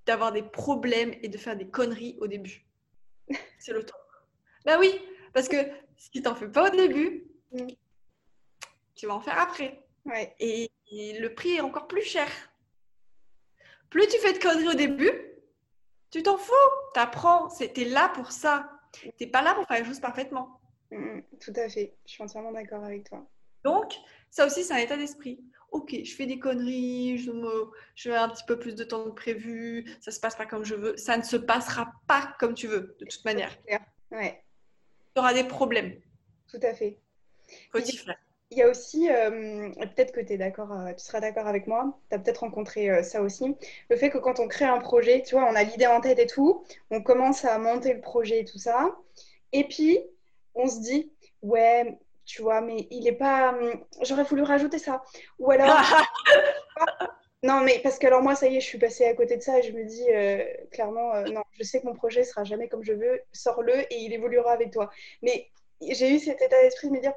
d'avoir des problèmes et de faire des conneries au début. C'est le temps. Ben oui, parce que si tu n'en fais pas au début, mm. tu vas en faire après. Ouais. Et le prix est encore plus cher. Plus tu fais de conneries au début, tu t'en fous, tu apprends, es là pour ça. Tu n'es pas là pour faire les choses parfaitement. Mm, tout à fait, je suis entièrement d'accord avec toi. Donc, ça aussi, c'est un état d'esprit. ok, je fais des conneries, je, me, je un petit peu plus de temps que prévu, ça se passe pas comme je veux, ça ne se passera pas comme tu veux, de toute manière. Ouais. Tu auras des problèmes. Tout à fait. Faut y faire. Il y a aussi, euh, peut-être que es d'accord, euh, tu seras d'accord avec moi, tu as peut-être rencontré euh, ça aussi, le fait que quand on crée un projet, tu vois, on a l'idée en tête et tout, on commence à monter le projet et tout ça, et puis on se dit, ouais, tu vois, mais il est pas. Hum, j'aurais voulu rajouter ça. Ou alors. non, mais parce que alors moi, ça y est, je suis passée à côté de ça et je me dis clairement, non, je sais que mon projet sera jamais comme je veux, sors-le et il évoluera avec toi. Mais j'ai eu cet état d'esprit de me dire,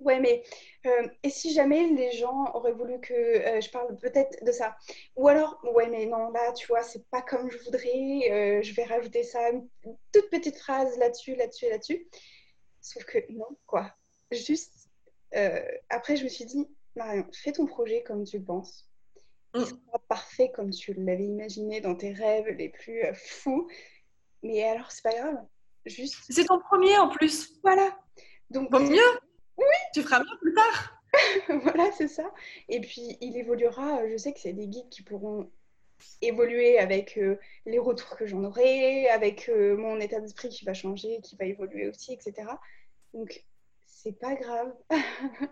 Ouais, mais euh, et si jamais les gens auraient voulu que euh, je parle peut-être de ça? Ou alors, ouais, mais non, là, tu vois, c'est pas comme je voudrais, euh, je vais rajouter ça, une toute petite phrase là-dessus, là-dessus et là-dessus. Sauf que non, quoi. Juste, après, je me suis dit, Marion, fais ton projet comme tu le penses. Il mm. sera parfait comme tu l'avais imaginé dans tes rêves les plus fous. Mais alors, c'est pas grave. Juste. C'est ton premier en plus. Voilà. Donc, Vaut mieux oui, tu feras mieux plus tard. voilà, c'est ça. Et puis, il évoluera. Euh, je sais que c'est des guides qui pourront évoluer avec euh, les retours que j'en aurai, avec euh, mon état d'esprit qui va changer, qui va évoluer aussi, etc. Donc, c'est pas grave.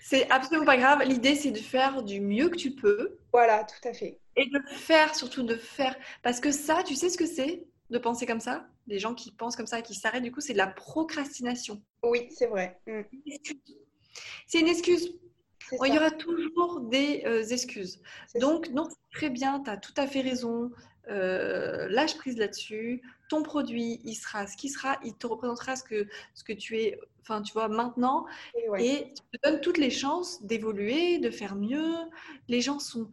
c'est absolument pas grave. L'idée, c'est de faire du mieux que tu peux. Voilà, tout à fait. Et de faire, surtout de faire. Parce que ça, tu sais ce que c'est de penser comme ça? Les gens qui pensent comme ça et qui s'arrêtent, du coup, c'est de la procrastination. Oui, c'est vrai. Mm. C'est une excuse. Il y aura toujours des euh, excuses. Donc, non, très bien, tu as tout à fait raison. Euh, lâche prise là-dessus. Ton produit, il sera ce qu'il sera. Il te représentera ce que, ce que tu es, enfin, tu vois, maintenant. Et, et tu te donnes toutes les chances d'évoluer, de faire mieux. Les gens sont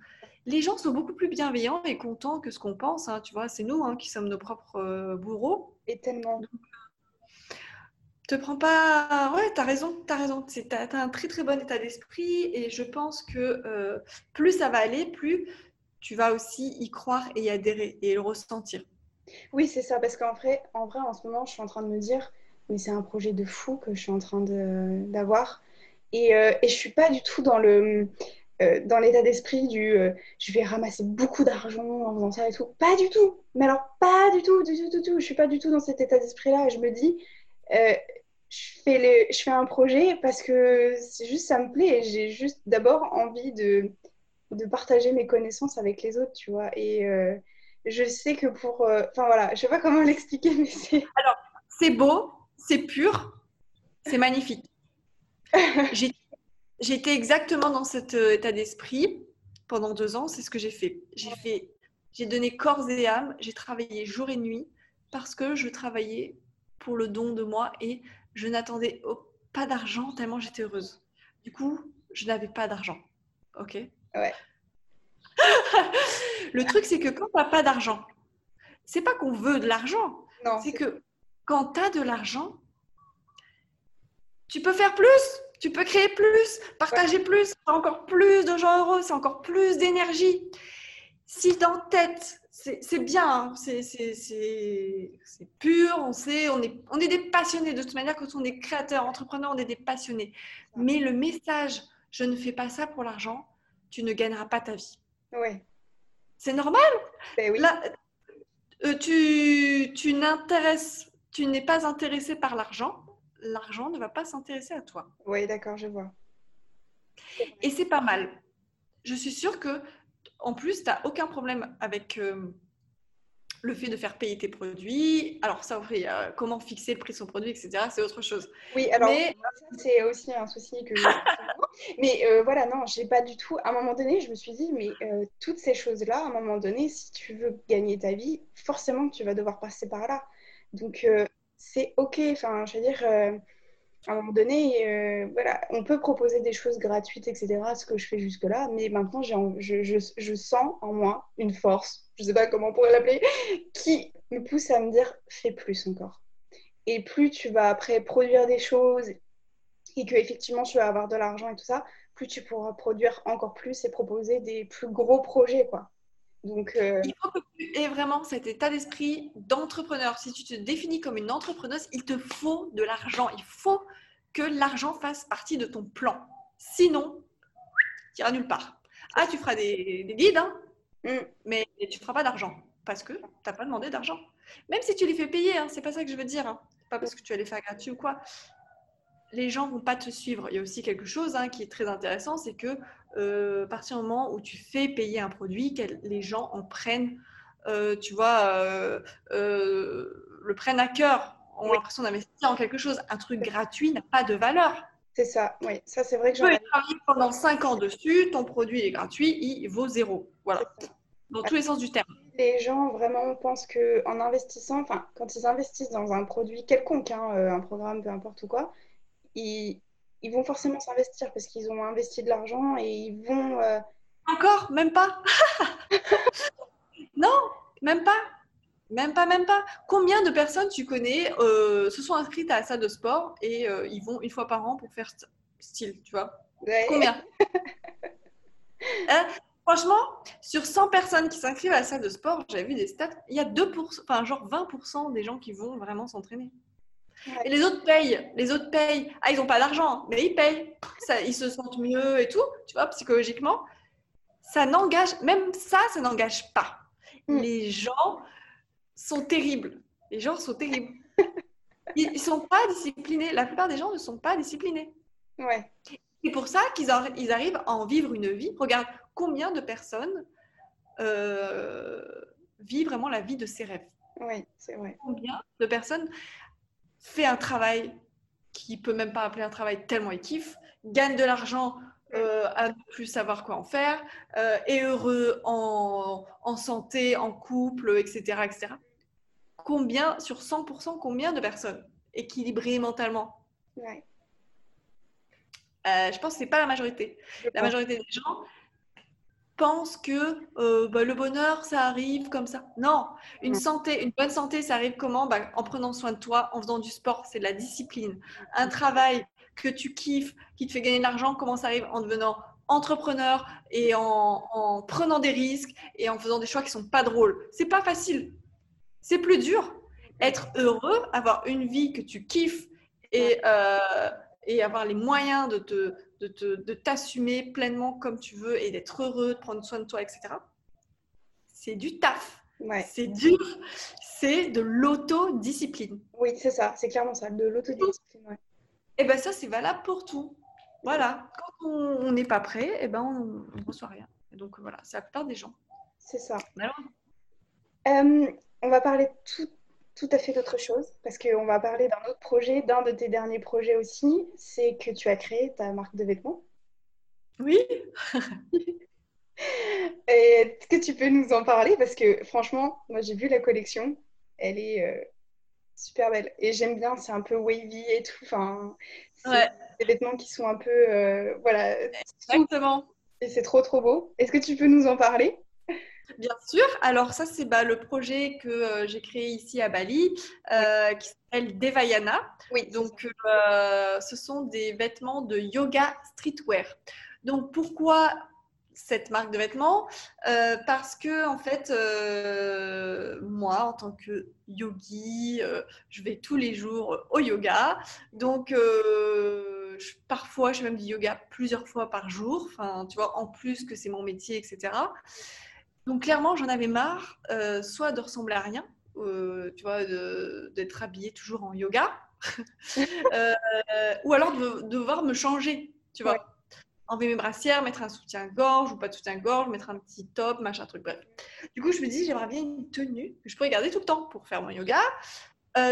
les gens sont beaucoup plus bienveillants et contents que ce qu'on pense. Hein, tu vois, c'est nous hein, qui sommes nos propres euh, bourreaux. Et tellement. Te prends pas. Ouais, t'as raison, t'as raison. T'as as un très très bon état d'esprit et je pense que euh, plus ça va aller, plus tu vas aussi y croire et y adhérer et le ressentir. Oui, c'est ça, parce qu'en vrai, en vrai, en ce moment, je suis en train de me dire, mais c'est un projet de fou que je suis en train d'avoir. Et, euh, et je suis pas du tout dans le euh, dans l'état d'esprit du je vais ramasser beaucoup d'argent en faisant ça et tout. Pas du tout. Mais alors, pas du tout, du tout, du tout. Je suis pas du tout dans cet état d'esprit-là. Je me dis, je, fais je fais un projet parce que c'est juste, ça me plaît. Et j'ai juste d'abord envie de, de partager mes connaissances avec les autres, tu vois. Et je sais que pour. Enfin voilà, je sais pas comment l'expliquer, mais c'est. Alors, c'est beau, c'est pur, c'est magnifique. J'ai J'étais exactement dans cet euh, état d'esprit pendant deux ans. C'est ce que j'ai fait. J'ai fait, j'ai donné corps et âme. J'ai travaillé jour et nuit parce que je travaillais pour le don de moi et je n'attendais pas d'argent tellement j'étais heureuse. Du coup, je n'avais pas d'argent. Ok? Ouais. le truc, c'est que quand tu n'as pas d'argent, c'est pas qu'on veut de l'argent. Non. C'est que quand tu as de l'argent, tu peux faire plus tu peux créer plus, partager plus, encore plus de gens heureux, c'est encore plus d'énergie. Si dans tête, c'est bien, hein, c'est pur, on sait, on est, on est des passionnés. De toute manière, quand on est créateur, entrepreneur, on est des passionnés. Mais le message, je ne fais pas ça pour l'argent, tu ne gagneras pas ta vie. Oui. C'est normal? Ben oui. Euh, tu, tu n'intéresses, tu n'es pas intéressé par l'argent, l'argent ne va pas s'intéresser à toi. Oui, d'accord, je vois. Et c'est pas mal. Je suis sûre que, en plus, tu n'as aucun problème avec euh, le fait de faire payer tes produits. Alors, ça, euh, comment fixer le prix de son produit, etc., c'est autre chose. Oui, alors, c'est aussi un souci que mais euh, voilà, non, j'ai pas du tout. À un moment donné, je me suis dit, mais toutes ces choses-là, à un moment donné, si tu veux gagner ta vie, forcément, tu vas devoir passer par là. Donc, c'est OK. Enfin, je veux dire, euh, à un moment donné, euh, voilà, on peut proposer des choses gratuites, etc., ce que je fais jusque-là, mais maintenant, je, je, sens en moi une force, je ne sais pas comment on pourrait l'appeler, qui me pousse à me dire fais plus encore. Et plus tu vas après produire des choses et que effectivement tu vas avoir de l'argent et tout ça, plus tu pourras produire encore plus et proposer des plus gros projets, quoi. Donc, euh, Il faut que tu aies vraiment cet état d'esprit d'entrepreneur. Si tu te définis comme une entrepreneuse, il te faut de l'argent. Il faut que l'argent fasse partie de ton plan. Sinon, tu iras nulle part. Ah, tu feras des, guides, hein, mm. mais tu ne feras pas d'argent parce que tu n'as pas demandé d'argent. Même si tu les fais payer, hein, c'est pas ça que je veux dire. Hein. Pas parce que tu vas les faire gratuit ou quoi. Les gens vont pas te suivre. Il y a aussi quelque chose hein, qui est très intéressant, c'est que euh, à partir du moment où tu fais payer un produit, les gens en prennent, euh, tu vois, euh, le prennent à cœur, ont l'impression d'investir en quelque chose. Un truc gratuit n'a pas de valeur. C'est ça, oui. Ça, c'est vrai que j'en ai travaillé pendant 5 ans dessus, ton produit est gratuit, il vaut zéro. Voilà. Dans tous les sens du terme. Les gens vraiment pensent que en investissant, enfin, quand ils investissent dans un produit quelconque, hein, un programme, peu importe ou quoi, ils, ils vont forcément s'investir parce qu'ils ont investi de l'argent et ils vont. Euh, Encore? Même pas? Non, même pas. Même pas, même pas. Combien de personnes tu connais euh, se sont inscrites à la salle de sport et euh, ils vont une fois par an pour faire style, tu vois? Combien? Hein? Franchement, sur 100 personnes qui s'inscrivent à la salle de sport, j'avais vu des stats, il y a 2%, enfin genre 20% des gens qui vont vraiment s'entraîner. Et les autres payent. Les autres payent. Ah, ils n'ont pas d'argent, mais ils payent. Ça, ils se sentent mieux et tout, tu vois, psychologiquement. Ça n'engage, même ça, ça n'engage pas. Mm. Les gens sont terribles. Les gens sont terribles. Ils ne sont pas disciplinés. La plupart des gens ne sont pas disciplinés. Ouais. C'est pour ça qu'ils ils arrivent à en vivre une vie. Regarde combien de personnes euh, vivent vraiment la vie de ses rêves. Oui, c'est vrai. Combien de personnes fait un travail qui peut même pas appeler un travail tellement il kiffe, gagne de l'argent euh, à ne plus savoir quoi en faire, euh, est heureux en, santé, en couple, etc., etc. Combien, sur 100%, combien de personnes équilibrées mentalement? Ouais. Euh, je pense que ce n'est pas la majorité. La majorité des gens, pense que euh, bah, le bonheur, ça arrive comme ça. Non, une santé, une bonne santé, ça arrive comment? Bah, En prenant soin de toi, en faisant du sport, c'est de la discipline. Un travail que tu kiffes, qui te fait gagner de l'argent, comment ça arrive? En devenant entrepreneur et en, prenant des risques et en faisant des choix qui sont pas drôles. C'est pas facile. C'est plus dur. Être heureux, avoir une vie que tu kiffes et, euh, et avoir les moyens de te, de t'assumer pleinement comme tu veux et d'être heureux, de prendre soin de toi, etc. C'est du taf. C'est dur. C'est de l'autodiscipline. Oui, c'est ça. C'est clairement ça, de l'autodiscipline. Ouais. Et eh bien ça, c'est valable pour tout. Voilà. Quand on n'est pas prêt, et eh ben on ne reçoit rien. donc voilà, c'est la plupart des gens. C'est ça. Euh, on va parler tout tout à fait d'autre chose, parce qu'on va parler d'un autre projet, d'un de tes derniers projets aussi, c'est que tu as créé ta marque de vêtements. Oui. Est-ce que tu peux nous en parler? Parce que franchement, moi j'ai vu la collection, elle est euh, super belle. Et j'aime bien, c'est un peu wavy et tout. Enfin, c'est des vêtements qui sont un peu. Euh, voilà. Exactement. Et c'est trop trop beau. Est-ce que tu peux nous en parler? Bien sûr. Alors ça, c'est bah, le projet que euh, j'ai créé ici à Bali, euh, qui s'appelle Devayana. Oui. Donc, euh, ce sont des vêtements de yoga streetwear. Donc, pourquoi cette marque de vêtements? Parce que, en fait, moi, en tant que yogi, je vais tous les jours au yoga. Donc, parfois, je fais même du yoga plusieurs fois par jour. Enfin, tu vois, en plus que c'est mon métier, etc. Donc clairement, j'en avais marre, euh, soit de ressembler à rien, euh, tu vois, d'être habillée toujours en yoga, euh, ou alors de, devoir me changer, tu vois. Enlever mes brassières, mettre un soutien-gorge ou pas de soutien-gorge, mettre un petit top, machin truc, bref. Du coup, je me dis, j'aimerais bien une tenue que je pourrais garder tout le temps pour faire mon yoga.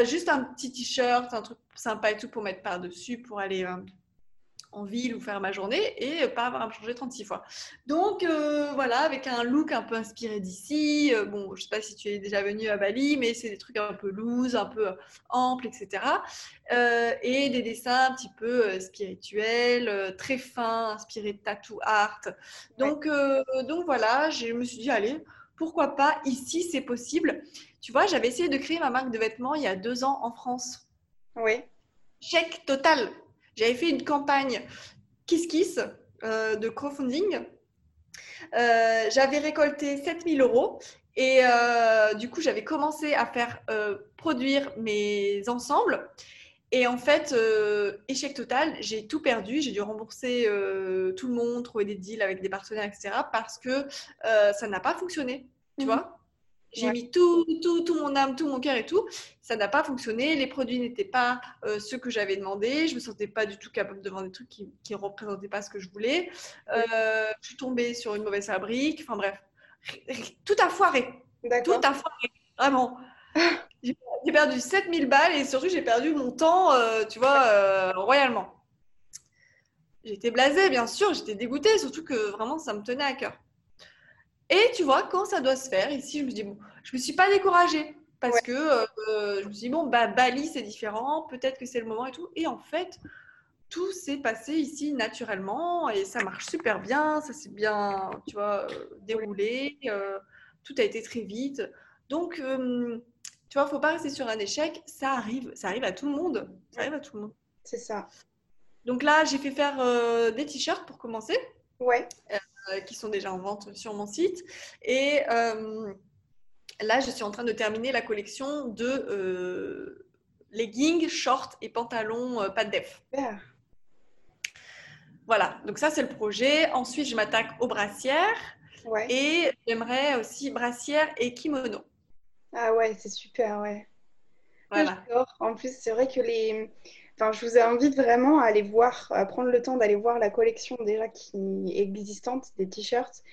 juste un petit t-shirt, un truc sympa et tout pour mettre par-dessus, pour aller en ville ou faire ma journée et pas avoir à me changer 36 fois. Donc euh, voilà, avec un look un peu inspiré d'ici. Euh, bon, je sais pas si tu es déjà venu à Bali, mais c'est des trucs un peu loose, un peu amples, etc. Euh, et des dessins un petit peu spirituels, très fins, inspirés de tattoo art. Donc, donc voilà, je me suis dit, allez, pourquoi pas Ici, c'est possible. Tu vois, j'avais essayé de créer ma marque de vêtements il y a deux ans en France. Oui. Chèque total. J'avais fait une campagne Kiss Kiss euh, de crowdfunding. Euh, j'avais récolté 7000 euros et euh, du coup, j'avais commencé à faire produire mes ensembles. Et en fait, échec total, j'ai tout perdu. J'ai dû rembourser tout le monde, trouver des deals avec des partenaires, etc. Parce que ça n'a pas fonctionné. Tu Mhm. vois J'ai mis tout, tout, tout mon âme, tout mon cœur et tout. Ça n'a pas fonctionné. Les produits n'étaient pas euh, ceux que j'avais demandé. Je me sentais pas du tout capable de vendre des trucs qui ne représentaient pas ce que je voulais. Euh, je suis tombée sur une mauvaise fabrique. Enfin bref, tout a foiré. Tout a foiré. Vraiment. J'ai j'ai perdu 7000 balles et surtout j'ai perdu mon temps, euh, tu vois, royalement. J'étais blasée, bien sûr, j'étais dégoûtée, surtout que vraiment ça me tenait à cœur. Et tu vois, quand ça doit se faire, ici, je me dis, bon, je me suis pas découragée parce Ouais. que euh, je me suis dit, bon, bah, Bali, c'est différent, peut-être que c'est le moment et tout. Et en fait, tout s'est passé ici naturellement et ça marche super bien, ça s'est bien, tu vois, euh, déroulé, euh, tout a été très vite. Donc, euh, tu vois, faut pas rester sur un échec, ça arrive, ça arrive à tout le monde, ça arrive à tout le monde. C'est ça. Donc là, j'ai fait faire des t-shirts pour commencer, Ouais. Euh, qui sont déjà en vente sur mon site. Et euh, là, je suis en train de terminer la collection de euh, leggings, shorts et pantalons pas de def. Voilà, donc ça c'est le projet. Ensuite, je m'attaque aux brassières Ouais. et j'aimerais aussi brassières et kimono. Ah ouais, c'est super, ouais. Voilà. En plus, c'est vrai que les... Enfin, je vous invite vraiment à aller voir, à prendre le temps d'aller voir la collection déjà qui existante des t-shirts.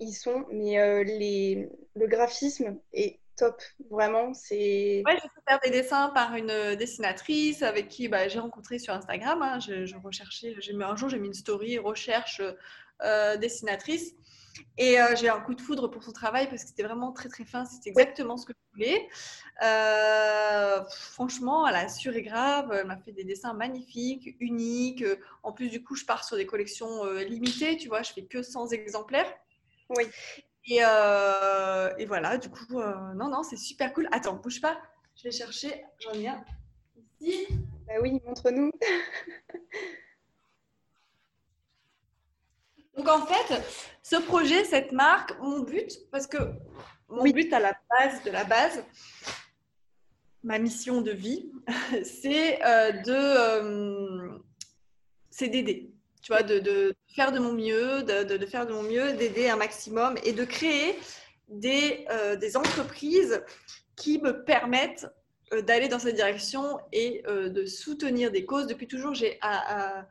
Ils sont, mais euh, les... le graphisme est top. Vraiment, c'est... Ouais, je sais faire des dessins par une euh, dessinatrice avec qui bah, j'ai rencontré sur Instagram. hein. Je, recherchais, j'ai un jour, j'ai mis une story recherche euh, dessinatrice. Et euh, j'ai un coup de foudre pour son travail parce que c'était vraiment très très fin. C'était exactement ce que je voulais. Euh, franchement, elle a assuré grave. Elle m'a fait des dessins magnifiques, uniques. En plus, du coup, je pars sur des collections euh, limitées. Tu vois, je fais que 100 exemplaires. Oui. Et, euh, et voilà, du coup, euh, non, non, c'est super cool. Attends, bouge pas. Je vais chercher. J'en ai un ici. Bah oui, montre-nous. Donc en fait, ce projet, cette marque, mon but, parce que mon Oui. but à la base de la base, ma mission de vie, c'est euh, de, euh, c'est d'aider. Tu vois, de, de faire de mon mieux, de, de- de faire de mon mieux, d'aider un maximum et de créer des, euh, des entreprises qui me permettent d'aller dans cette direction et de soutenir des causes. Depuis toujours, j'ai à, à-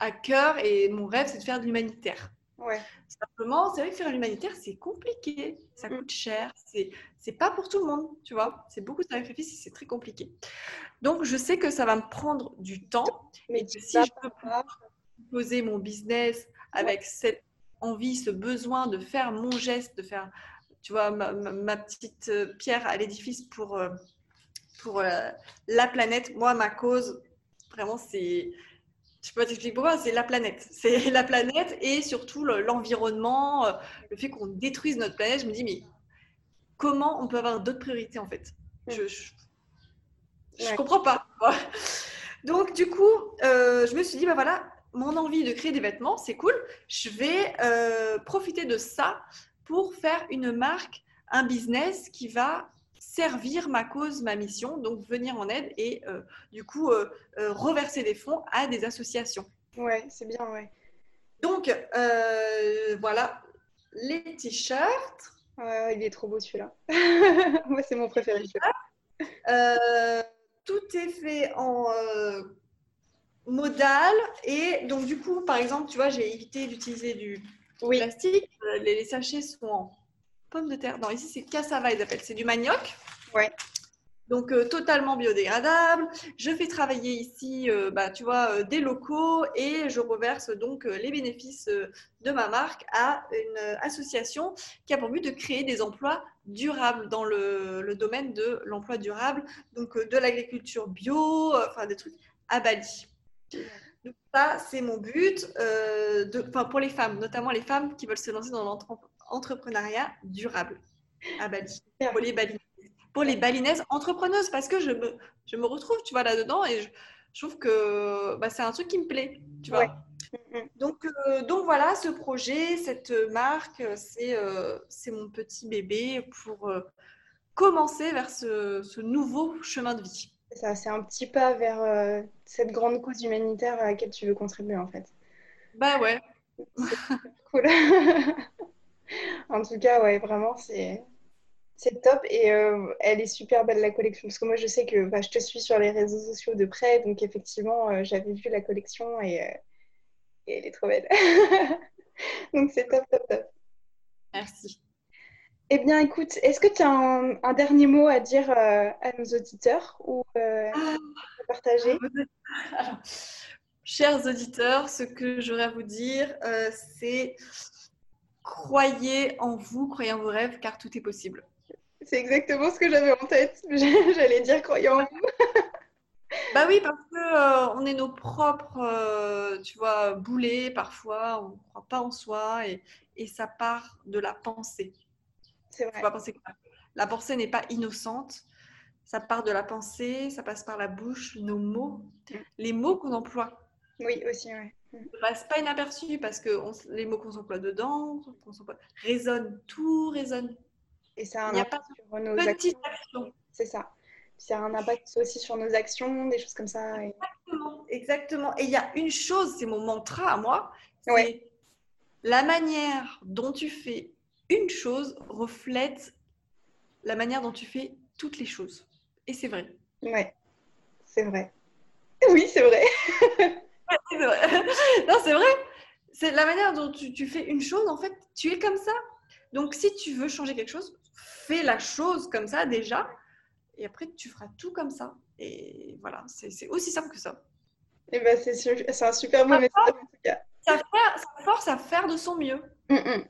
à cœur et mon rêve, c'est de faire de l'humanitaire. Ouais. Simplement, c'est vrai que faire l'humanitaire, c'est compliqué, ça Mm. coûte cher, c'est c'est pas pour tout le monde, tu vois. C'est beaucoup de sacrifices et c'est très compliqué. Donc, je sais que ça va me prendre du temps Mais et que tu si je peux pas- poser mon business avec cette envie, ce besoin de faire mon geste, de faire, tu vois, ma, ma- ma petite euh, pierre à l'édifice pour, euh, pour euh, la planète, moi, ma cause, vraiment, c'est. Je peux pas t'expliquer pourquoi, c'est la planète. C'est la planète et surtout le- l'environnement, euh, le fait qu'on détruise notre planète. Je me dis, mais comment on peut avoir d'autres priorités en fait? Je, je, je Ouais. comprends pas. Donc, du coup, euh, je me suis dit, bah voilà, mon envie de créer des vêtements, c'est cool. Je vais euh, profiter de ça pour faire une marque, un business qui va servir ma cause, ma mission, donc venir en aide et euh, du coup euh, euh, reverser des fonds à des associations. Ouais, c'est bien, ouais. Donc, voilà, les t-shirts. Il est trop beau celui-là. Moi, c'est mon préféré. Tout est fait en modal et donc du coup, par exemple, tu vois, j'ai évité d'utiliser du Oui, plastique. Les, les sachets sont en pommes de terre. Non, ici c'est cassava, ils appellent. C'est du manioc. Ouais. Donc euh, totalement biodégradable. Je fais travailler ici, euh, bah, tu vois, euh, des locaux et je reverse donc euh, les bénéfices de ma marque à une association qui a pour but de créer des emplois durables dans le, le domaine de l'emploi durable, donc de l'agriculture bio, enfin des trucs à Bali. Donc ça, c'est mon but, de, enfin, pour les femmes, notamment les femmes qui veulent se lancer dans l'entrepreneuriat durable à Bali, pour les balinaises, pour les balinaises entrepreneuses, parce que je me, je me retrouve, tu vois, là-dedans et je, je trouve que bah, c'est un truc qui me plaît, tu vois. Ouais. Donc, euh, donc voilà, ce projet, cette marque, c'est euh, mon petit bébé pour euh, commencer vers ce, ce nouveau chemin de vie. Ça, c'est un petit pas vers cette grande cause humanitaire à laquelle tu veux contribuer en fait. Bah ouais. cool. en tout cas, ouais, vraiment, c'est c'est top et euh, elle est super belle la collection parce que moi je sais que bah, je te suis sur les réseaux sociaux de près donc effectivement euh, j'avais vu la collection et, et, elle est trop belle. donc c'est top, top, top. Merci. Eh bien, écoute, est-ce que tu as un, dernier mot à dire euh, à nos auditeurs ou euh, à partager? Chers auditeurs, ce que j'aurais à vous dire, euh, c'est croyez en vous, croyez en vos rêves, car tout est possible. C'est exactement ce que j'avais en tête. J'allais dire croyez en vous. bah oui, parce que on est nos propres, tu vois, boulets parfois. On ne croit pas en soi et, et ça part de la pensée. C'est vrai. penser que la pensée n'est pas innocente. Ça part de la pensée, ça passe par la bouche, nos mots, mm. les mots qu'on emploie. Oui, aussi, oui. Ne passe pas inaperçu parce que les mots qu'on emploie dedans qu'on résonnent, tout résonne. Et ça a un impact sur nos actions. C'est ça. Ça a un impact aussi sur nos actions, des choses comme ça. Exactement, exactement. Et il y a une chose, c'est mon mantra à moi, c'est la manière dont tu fais une chose reflète la manière dont tu fais toutes les choses. Et c'est vrai. Ouais, c'est vrai. Oui, c'est vrai. non, c'est vrai. C'est la manière dont tu, fais une chose, en fait, tu es comme ça. Donc, si tu veux changer quelque chose, fais la chose comme ça déjà. Et après, tu feras tout comme ça. Et voilà, c'est aussi simple que ça. Et eh ben, c'est un super beau message en tout cas. Ça, force à faire de son mieux. Mm, mm.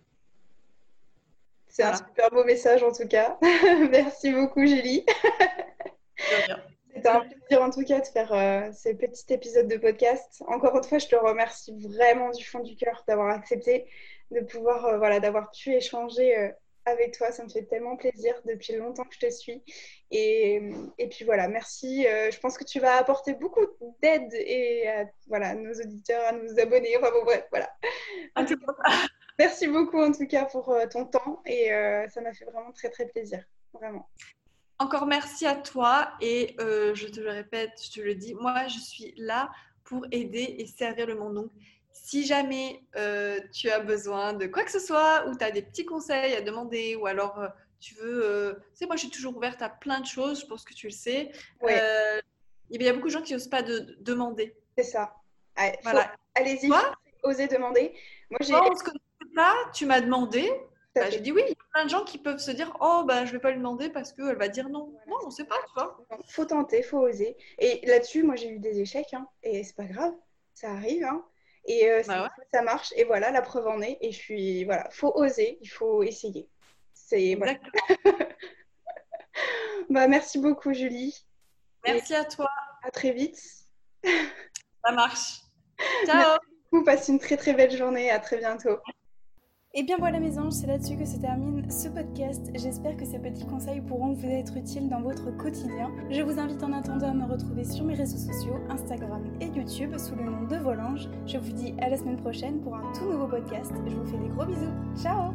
C'est un super beau message en tout cas. Merci beaucoup, Julie. C'était un plaisir en tout cas de faire euh, ces petits épisodes de podcast. Encore une fois, je te remercie vraiment du fond du cœur d'avoir accepté, de pouvoir, euh, voilà, d'avoir pu échanger euh, avec toi. Ça me fait tellement plaisir depuis longtemps que je te suis. Et, et puis voilà, merci. je pense que tu vas apporter beaucoup d'aide et à voilà, nos auditeurs, à nos abonnés. Enfin bon, bref, voilà. Merci beaucoup en tout cas pour euh, ton temps et euh, ça m'a fait vraiment très très plaisir. Vraiment. Encore merci à toi et euh, je te le répète, je te le dis, moi je suis là pour aider et servir le monde. Donc si jamais tu as besoin de quoi que ce soit ou tu as des petits conseils à demander ou alors tu veux, tu sais, moi je suis toujours ouverte à plein de choses, je pense que tu le sais. il y a beaucoup de gens qui n'osent pas de, demander. C'est ça. voilà. Allez-y, osez demander. Moi, j'ai tu m'as demandé. Bah, j'ai dit oui, il y a plein de gens qui peuvent se dire Oh, bah, je vais pas lui demander parce qu'elle va dire non. Non, on sait pas, tu vois. Faut tenter, faut oser. Et là-dessus, moi, j'ai eu des échecs, hein, et c'est pas grave, ça arrive. Hein. Et euh, bah ça marche, et voilà, la preuve en est. Et je suis, voilà, faut oser, il faut essayer. C'est bah, merci beaucoup, Julie. Merci à toi. À très vite. Ça marche. Ciao. Vous passez une très très belle journée. À très bientôt. Et bien voilà mes anges, c'est là-dessus que se termine ce podcast. J'espère que ces petits conseils pourront vous être utiles dans votre quotidien. Je vous invite en attendant à me retrouver sur mes réseaux sociaux, Instagram et YouTube sous le nom de Volange. Je vous dis à la semaine prochaine pour un tout nouveau podcast. Je vous fais des gros bisous. Ciao